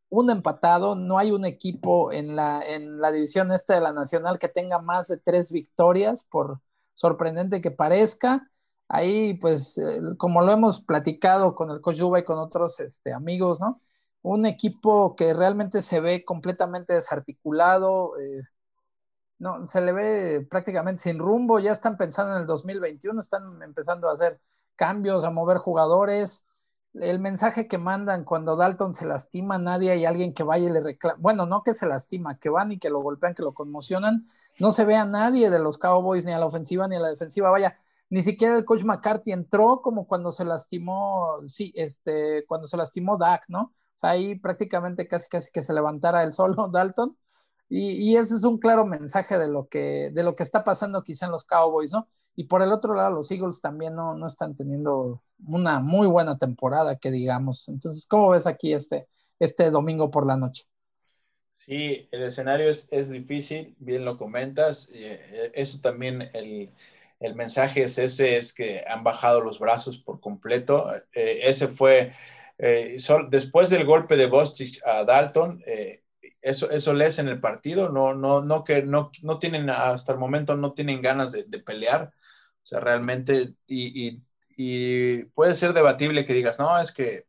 un empatado. No hay un equipo en la, en la división este de la Nacional que tenga más de tres victorias, por sorprendente que parezca. Ahí, pues, eh, como lo hemos platicado con el coach y con otros este, amigos, ¿no? Un equipo que realmente se ve completamente desarticulado, eh, no, se le ve prácticamente sin rumbo, ya están pensando en el 2021, están empezando a hacer cambios, a mover jugadores. El mensaje que mandan cuando Dalton se lastima, nadie hay alguien que vaya y le reclama, bueno, no que se lastima, que van y que lo golpean, que lo conmocionan, no se ve a nadie de los Cowboys, ni a la ofensiva ni a la defensiva, vaya, ni siquiera el coach McCarthy entró como cuando se lastimó, sí, este, cuando se lastimó Dak, ¿no? O sea, ahí prácticamente casi casi que se levantara el (laughs) solo Dalton y, ese es un claro mensaje de lo, que, de lo que está pasando quizá en los Cowboys, ¿no? Y por el otro lado, los Eagles también no, no están teniendo una muy buena temporada, que digamos. Entonces, ¿cómo ves aquí este, este domingo por la noche? Sí, el escenario es, es difícil, bien lo comentas. Eh, eso también, el, el, mensaje es ese, es que han bajado los brazos por completo. Eh, ese fue, eh, después del golpe de Bostich a Dalton, eso, eso lees en el partido, no, no, no que no, no tienen, hasta el momento no tienen ganas de, pelear, o sea, realmente, y, puede ser debatible que digas, no, es que,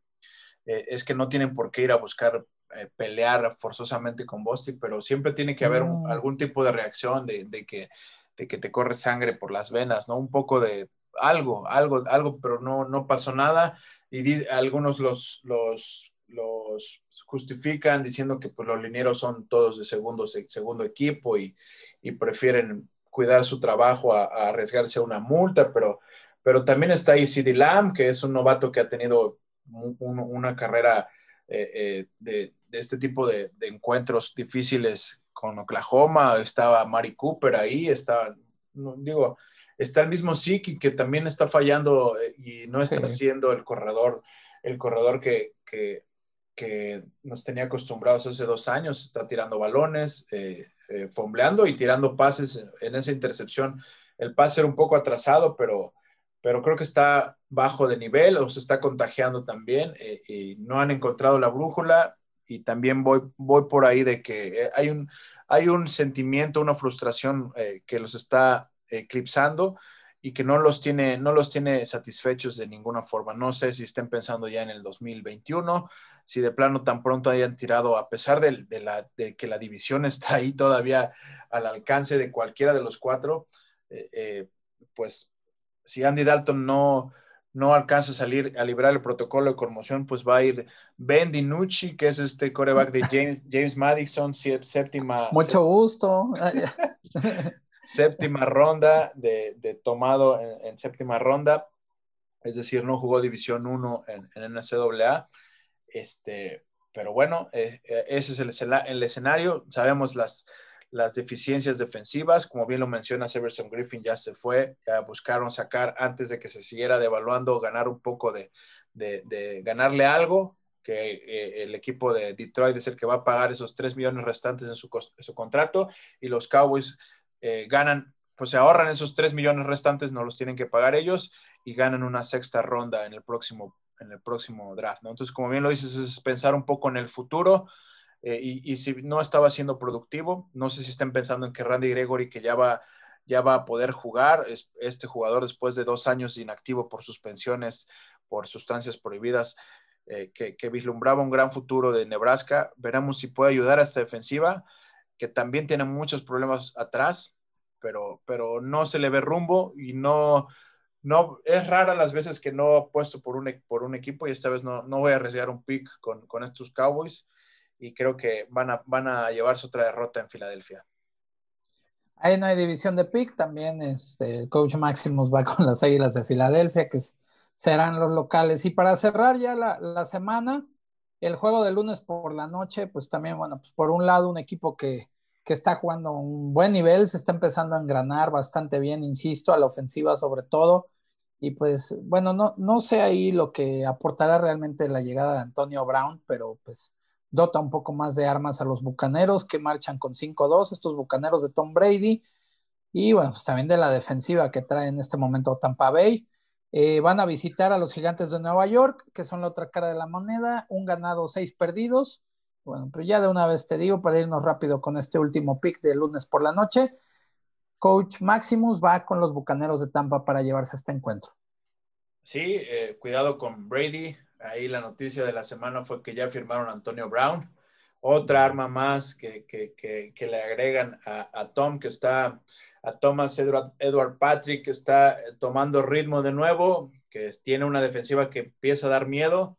eh, es que no tienen por qué ir a buscar eh, pelear forzosamente con Bostic, pero siempre tiene que haber algún tipo de reacción de, que, de que te corre sangre por las venas, ¿no? Un poco de algo, algo, algo, pero no, no pasó nada, y algunos los, los, los justifican diciendo que pues, los linieros son todos de segundo, segundo equipo y, prefieren cuidar su trabajo a, arriesgarse a una multa, pero, pero también está ahí CD Lamb, que es un novato que ha tenido una carrera eh, eh, de, este tipo de, encuentros difíciles con Oklahoma, estaba Mari Cooper ahí, estaba, digo, está el mismo Siki que también está fallando eh, y no está siendo el corredor, el corredor que, que, nos tenía acostumbrados hace dos años, está tirando balones, eh, eh, fombleando y tirando pases en esa intercepción. El pase era un poco atrasado, pero, pero creo que está bajo de nivel o se está contagiando también y no han encontrado la brújula y también voy, voy por ahí de que hay un, hay un sentimiento, una frustración que los está eclipsando y que no los tiene, no los tiene satisfechos de ninguna forma. No sé si estén pensando ya en el 2021, si de plano tan pronto hayan tirado, a pesar de, la, que la división (laughs) está ahí todavía al alcance de cualquiera de los cuatro, eh, eh, pues si Andy Dalton no, no alcanza a salir a librar el protocolo de conmoción, pues va a ir Ben DiNucci, que es este coreback de James, James Madison, séptima. Mucho gusto. (laughs) séptima ronda de, tomado en, séptima ronda, es decir, no jugó División 1 en, en NCAA. Este, pero bueno, eh, eh, ese es el, el, escenario. Sabemos las, las deficiencias defensivas, como bien lo menciona Severson Griffin, ya se fue, ya buscaron sacar antes de que se siguiera devaluando, ganar un poco de, ganarle algo, que eh, el equipo de Detroit es el que va a pagar esos 3 millones restantes en su, en su contrato y los Cowboys eh, ganan, pues se ahorran esos 3 millones restantes, no los tienen que pagar ellos y ganan una sexta ronda en el próximo, en el próximo draft, ¿no? Entonces, como bien lo dices, es pensar un poco en el futuro eh, y, si no estaba siendo productivo, no sé si estén pensando en que Randy Gregory, que ya va, ya va a poder jugar, este jugador después de dos años inactivo por suspensiones, por sustancias prohibidas, eh, que, que, vislumbraba un gran futuro de Nebraska. Veremos si puede ayudar a esta defensiva que también tiene muchos problemas atrás, pero, pero no se le ve rumbo y no, no, es rara las veces que no ha puesto por un, por un equipo y esta vez no, no voy a arriesgar un pick con, con, estos Cowboys y creo que van a, van a llevarse otra derrota en Filadelfia. Ahí no hay división de pick, también este, el coach Maximus va (laughs) con las Águilas de Filadelfia, que serán los locales. Y para cerrar ya la, la semana, el juego de lunes por la noche, pues también, bueno, pues por un lado un equipo que, que está jugando un buen nivel, se está empezando a engranar bastante bien, insisto, a la ofensiva sobre todo. Y pues, bueno, no, no sé ahí lo que aportará realmente la llegada de Antonio Brown, pero pues dota un poco más de armas a los bucaneros que marchan con 5-2, estos bucaneros de Tom Brady. Y bueno, pues también de la defensiva que trae en este momento Tampa Bay. Eh, van a visitar a los gigantes de Nueva York, que son la otra cara de la moneda, un ganado, seis perdidos. Bueno, pero ya de una vez te digo, para irnos rápido con este último pick de lunes por la noche, Coach Maximus va con los Bucaneros de Tampa para llevarse este encuentro. Sí, eh, cuidado con Brady. Ahí la noticia de la semana fue que ya firmaron a Antonio Brown. Otra arma más que, le agregan a Tom, que está a Thomas Edward, Patrick, que está eh, tomando ritmo de nuevo, que tiene una defensiva que empieza a dar miedo,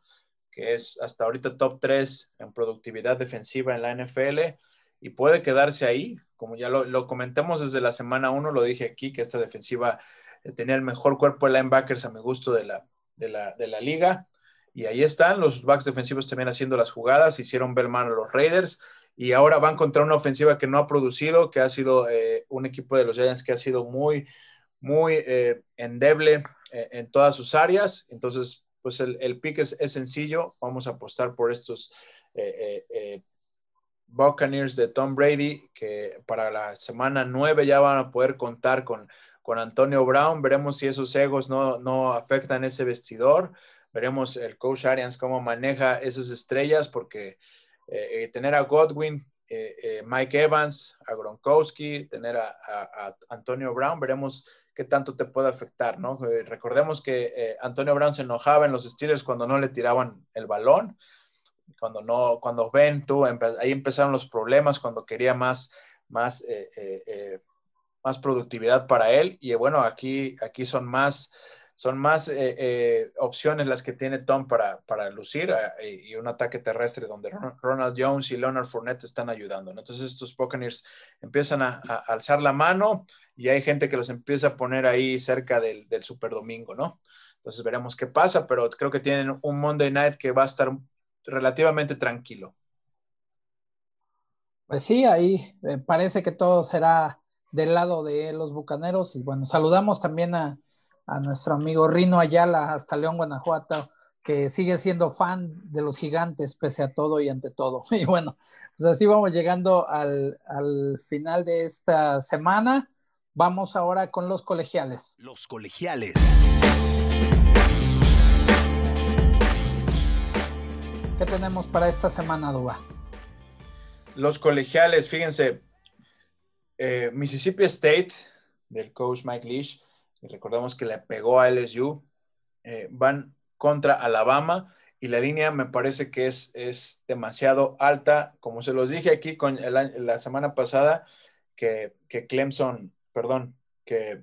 que es hasta ahorita top 3 en productividad defensiva en la NFL y puede quedarse ahí. Como ya lo, comentamos desde la semana 1, lo dije aquí, que esta defensiva eh, tenía el mejor cuerpo de linebackers a mi gusto de la, de la, de la liga. Y ahí están los backs defensivos también haciendo las jugadas, hicieron ver mal a los Raiders y ahora van contra una ofensiva que no ha producido, que ha sido eh, un equipo de los Giants que ha sido muy, muy eh, endeble eh, en todas sus áreas. Entonces, pues el, pick es, sencillo. Vamos a apostar por estos Buccaneers de Tom Brady, que para la semana 9 ya van a poder contar con, con Antonio Brown. Veremos si esos egos no, no afectan ese vestidor. Veremos el coach Arians cómo maneja esas estrellas, porque eh, eh, tener a Godwin, eh, Mike Evans, a Gronkowski, tener a, Antonio Brown, veremos qué tanto te puede afectar, ¿no? recordemos que Antonio Brown se enojaba en los Steelers cuando no le tiraban el balón, cuando no, cuando ven tú, ahí empezaron los problemas, cuando quería más, más, más productividad para él, y bueno, aquí, aquí son más son más eh, eh, opciones las que tiene Tom para, para lucir eh, y un ataque terrestre donde Ronald Jones y Leonard Fournette están ayudando. Entonces estos Buccaneers empiezan a, alzar la mano y hay gente que los empieza a poner ahí cerca del, del Super Domingo, ¿no? Entonces veremos qué pasa, pero creo que tienen un Monday Night que va a estar relativamente tranquilo. Pues sí, ahí parece que todo será del lado de los Bucaneros y bueno, saludamos también a, a nuestro amigo Rino Ayala hasta León, Guanajuato, que sigue siendo fan de los gigantes pese a todo y ante todo. (laughs) Y bueno, pues así vamos llegando al, al final de esta semana. Vamos ahora con los colegiales. Los colegiales. ¿Qué tenemos para esta semana, Duba? Los colegiales, fíjense, eh, Mississippi State, del coach Mike Leach, y recordamos que le pegó a LSU, eh, van contra Alabama y la línea me parece que es, es demasiado alta. Como se los dije aquí con la semana pasada, que, que, Clemson, perdón, que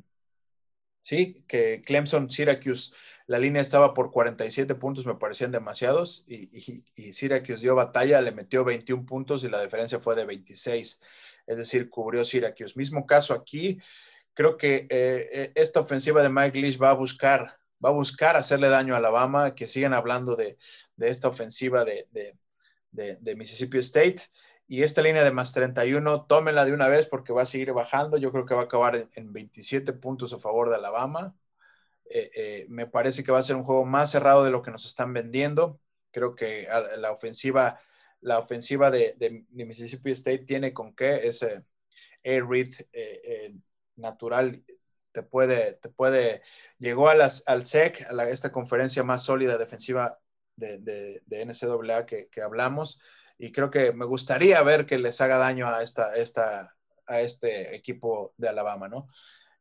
sí, que Clemson, Syracuse, la línea estaba por 47 puntos, me parecían demasiados, y, y, Syracuse dio batalla, le metió 21 puntos y la diferencia fue de 26, es decir, cubrió Syracuse. Mismo caso aquí, creo que eh, eh, esta ofensiva de Mike Leach va a buscar va a buscar hacerle daño a Alabama, que sigan hablando de, esta ofensiva de, Mississippi State. Y esta línea de más 31, tómenla de una vez porque va a seguir bajando. Yo creo que va a acabar en, 27 puntos a favor de Alabama. Eh, eh, me parece que va a ser un juego más cerrado de lo que nos están vendiendo. Creo que la ofensiva, la ofensiva de, Mississippi State tiene con qué ese air read eh, natural te puede, te puede, llegó a las, al SEC, a esta conferencia más sólida defensiva de, de, NCAA que, que, hablamos, y creo que me gustaría ver que les haga daño a, esta, esta, a este equipo de Alabama, ¿no?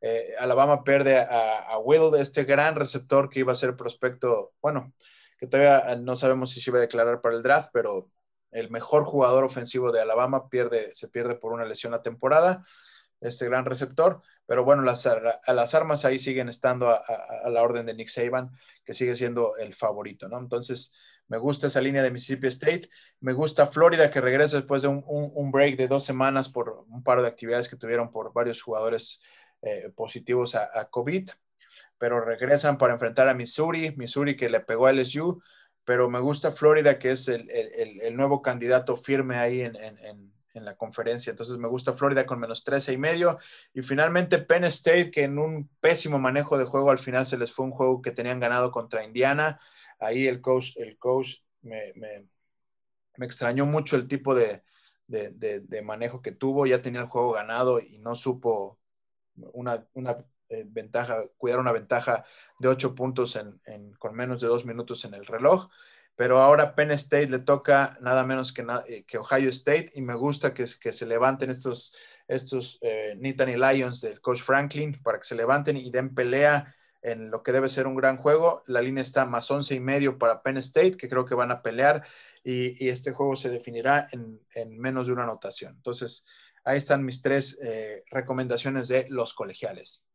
Eh, Alabama pierde a, a, Will, este gran receptor que iba a ser prospecto, bueno, que todavía no sabemos si se iba a declarar para el draft, pero el mejor jugador ofensivo de Alabama pierde, se pierde por una lesión a temporada este gran receptor, pero bueno, las, las armas ahí siguen estando a, la orden de Nick Saban, que sigue siendo el favorito, ¿no? Entonces, me gusta esa línea de Mississippi State, me gusta Florida, que regresa después de un, break de dos semanas por un par de actividades que tuvieron por varios jugadores eh, positivos a, COVID, pero regresan para enfrentar a Missouri, Missouri que le pegó a LSU, pero me gusta Florida, que es el, nuevo candidato firme ahí en la conferencia. Entonces me gusta Florida con menos 13 y medio. Y finalmente Penn State, que en un pésimo manejo de juego al final se les fue un juego que tenían ganado contra Indiana. Ahí el coach, el coach me, extrañó mucho el tipo de, manejo que tuvo. Ya tenía el juego ganado y no supo una, eh, ventaja, cuidar una ventaja de 8 puntos con menos de dos minutos en el reloj pero ahora Penn State le toca nada menos que, eh, Ohio State y me gusta que, se levanten estos, estos eh, Nittany Lions del coach Franklin para que se levanten y den pelea en lo que debe ser un gran juego. La línea está más once y medio para Penn State, que creo que van a pelear y, este juego se definirá en, menos de una anotación. Entonces, ahí están mis tres eh, recomendaciones de los colegiales.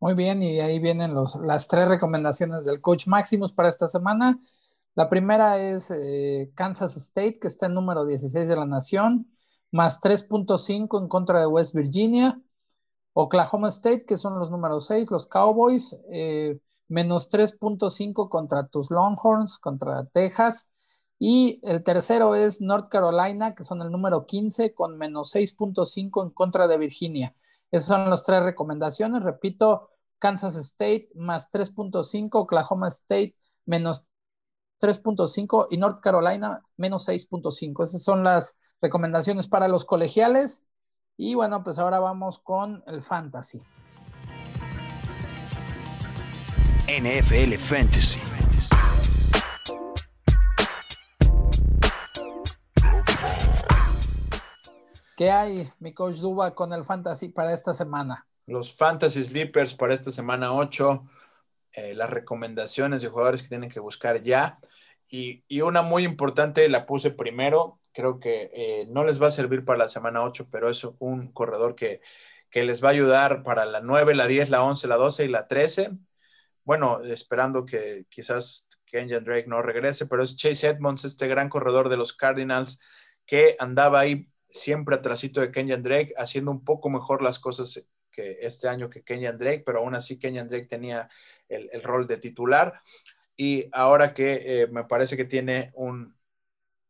Muy bien, y ahí vienen las tres recomendaciones del coach Maximus para esta semana. La primera es eh, Kansas State, que está en número 16 de la nación, más 3.5 en contra de West Virginia. Oklahoma State, que son los números 6, los Cowboys, eh, menos 3.5 contra tus Longhorns, contra Texas. Y el tercero es North Carolina, que son el número 15, con menos 6.5 en contra de Virginia. Esas son las tres recomendaciones. Repito, Kansas State más 3.5, Oklahoma State menos 3.5 y North Carolina menos 6.5. Esas son las recomendaciones para los colegiales. Y bueno, pues ahora vamos con el fantasy. NFL Fantasy. ¿Qué hay, mi coach Duba, con el fantasy para esta semana? Los fantasy sleepers para esta semana 8 eh, las recomendaciones de jugadores que tienen que buscar ya. Y, una muy importante la puse primero, creo que eh, no les va a servir para la semana 8, pero es un corredor que, les va a ayudar para la 9, la 10, la 11, la 12 y la 13. Bueno, esperando que quizás Kenyan Drake no regrese, pero es Chase Edmonds, este gran corredor de los Cardinals que andaba ahí siempre atrásito de Kenyan Drake, haciendo un poco mejor las cosas que este año que Kenyan Drake, pero aún así Kenyan Drake tenía el, rol de titular. Y ahora que eh, me parece que tiene un,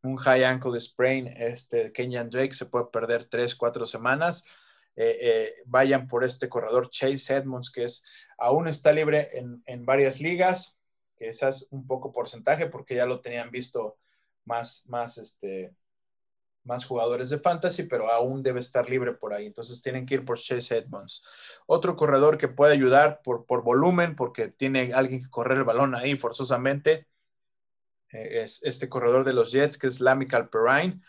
un high ankle sprain, este Kenyan Drake se puede perder tres, cuatro semanas. Eh, eh, vayan por este corredor Chase Edmonds, que es, aún está libre en, en varias ligas, que es un poco porcentaje porque ya lo tenían visto más, más, este, más jugadores de fantasy, pero aún debe estar libre por ahí. Entonces tienen que ir por Chase Edmonds. Otro corredor que puede ayudar por, por volumen, porque tiene alguien que correr el balón ahí forzosamente, eh, es este corredor de los Jets, que es Lamical Perrine.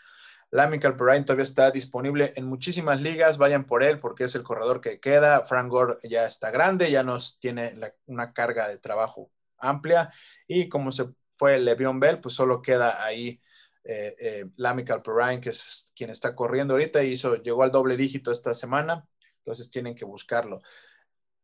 Lamical Perrine todavía está disponible en muchísimas ligas. Vayan por él porque es el corredor que queda. Frank Gore ya está grande, ya nos tiene una carga de trabajo amplia. Y como se fue Le'Veon Bell, pues solo queda ahí eh, eh, que es quien está corriendo ahorita, hizo, llegó al doble dígito esta semana. Entonces tienen que buscarlo.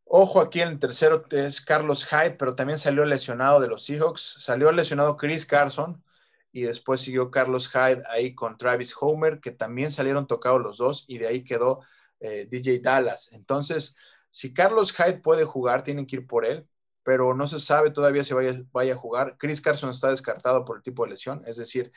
Ojo aquí en el tercero es Carlos Hyde, pero también salió lesionado de los Seahawks. Salió lesionado Chris Carson y después siguió Carlos Hyde ahí con Travis Homer, que también salieron tocados los dos y de ahí quedó eh, DJ Dallas. Entonces, si Carlos Hyde puede jugar, tienen que ir por él, pero no se sabe todavía si vaya a jugar. Chris Carson está descartado por el tipo de lesión, es decir,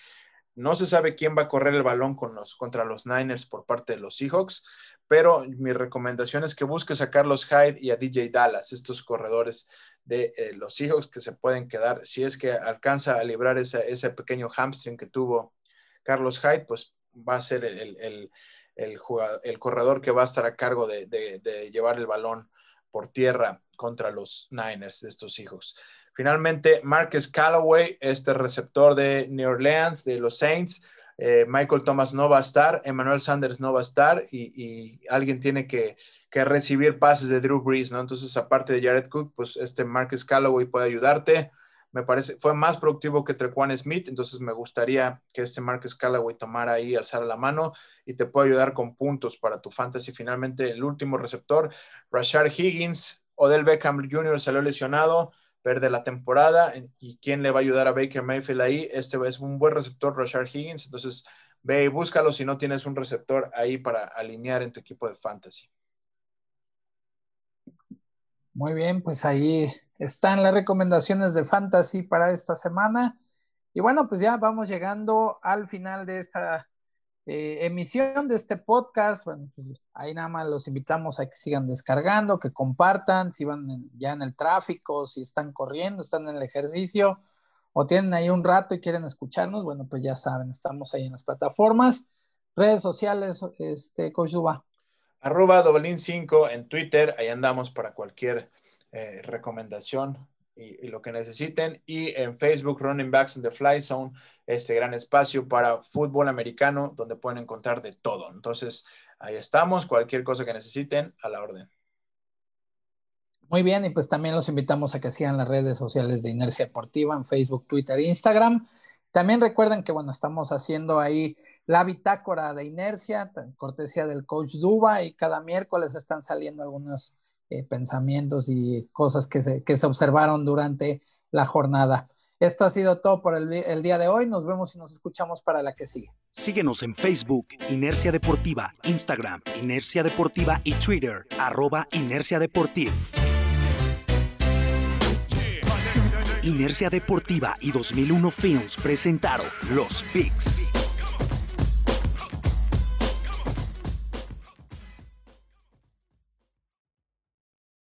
no se sabe quién va a correr el balón con los, contra los Niners por parte de los Seahawks, pero mi recomendación es que busques a Carlos Hyde y a DJ Dallas, estos corredores de eh, los Seahawks que se pueden quedar. Si es que alcanza a librar ese pequeño hamstring que tuvo Carlos Hyde, pues va a ser el, el, corredor que va a estar a cargo de, de, llevar el balón por tierra contra los Niners de estos Seahawks. Finalmente, Marcus Callaway, este receptor de New Orleans, de los Saints. Eh, Michael Thomas no va a estar, Emmanuel Sanders no va a estar y, alguien tiene que, recibir pases de Drew Brees, ¿no? Entonces, aparte de Jared Cook, pues este Marcus Callaway puede ayudarte. Me parece, fue más productivo que Trequan Smith, entonces me gustaría que este Marcus Callaway tomara ahí, alzara la mano y te pueda ayudar con puntos para tu fantasy. Finalmente, el último receptor, Rashard Higgins, Odell Beckham Jr. salió lesionado de la temporada. ¿Y quién le va a ayudar a Baker Mayfield ahí? Este es un buen receptor, Rashard Higgins. Entonces, ve y búscalo si no tienes un receptor ahí para alinear en tu equipo de fantasy. Muy bien, pues ahí están las recomendaciones de fantasy para esta semana. Y bueno, pues ya vamos llegando al final de esta eh, emisión de este podcast. Bueno, pues, ahí nada más los invitamos a que sigan descargando, que compartan, si van ya en el tráfico, si están corriendo, están en el ejercicio o tienen ahí un rato y quieren escucharnos, bueno, pues ya saben, estamos ahí en las plataformas, redes sociales, este, Coach Arroba Doblin 5 en Twitter, ahí andamos para cualquier eh, recomendación y, lo que necesiten. Y en Facebook, Running Backs in the Fly Zone, este gran espacio para fútbol americano donde pueden encontrar de todo. Entonces, ahí estamos. Cualquier cosa que necesiten, a la orden. Muy bien, y pues también los invitamos a que sigan las redes sociales de Inercia Deportiva en Facebook, Twitter e Instagram. También recuerden que, bueno, estamos haciendo ahí la bitácora de Inercia, cortesía del coach Duba, y cada miércoles están saliendo algunos eh, pensamientos y cosas que se, que se observaron durante la jornada. Esto ha sido todo por el, día de hoy. Nos vemos y nos escuchamos para la que sigue. Síguenos en Facebook, Inercia Deportiva, Instagram, Inercia Deportiva y Twitter, arroba Inercia Deportiva. Inercia Deportiva y 2001 Films presentaron Los Picks.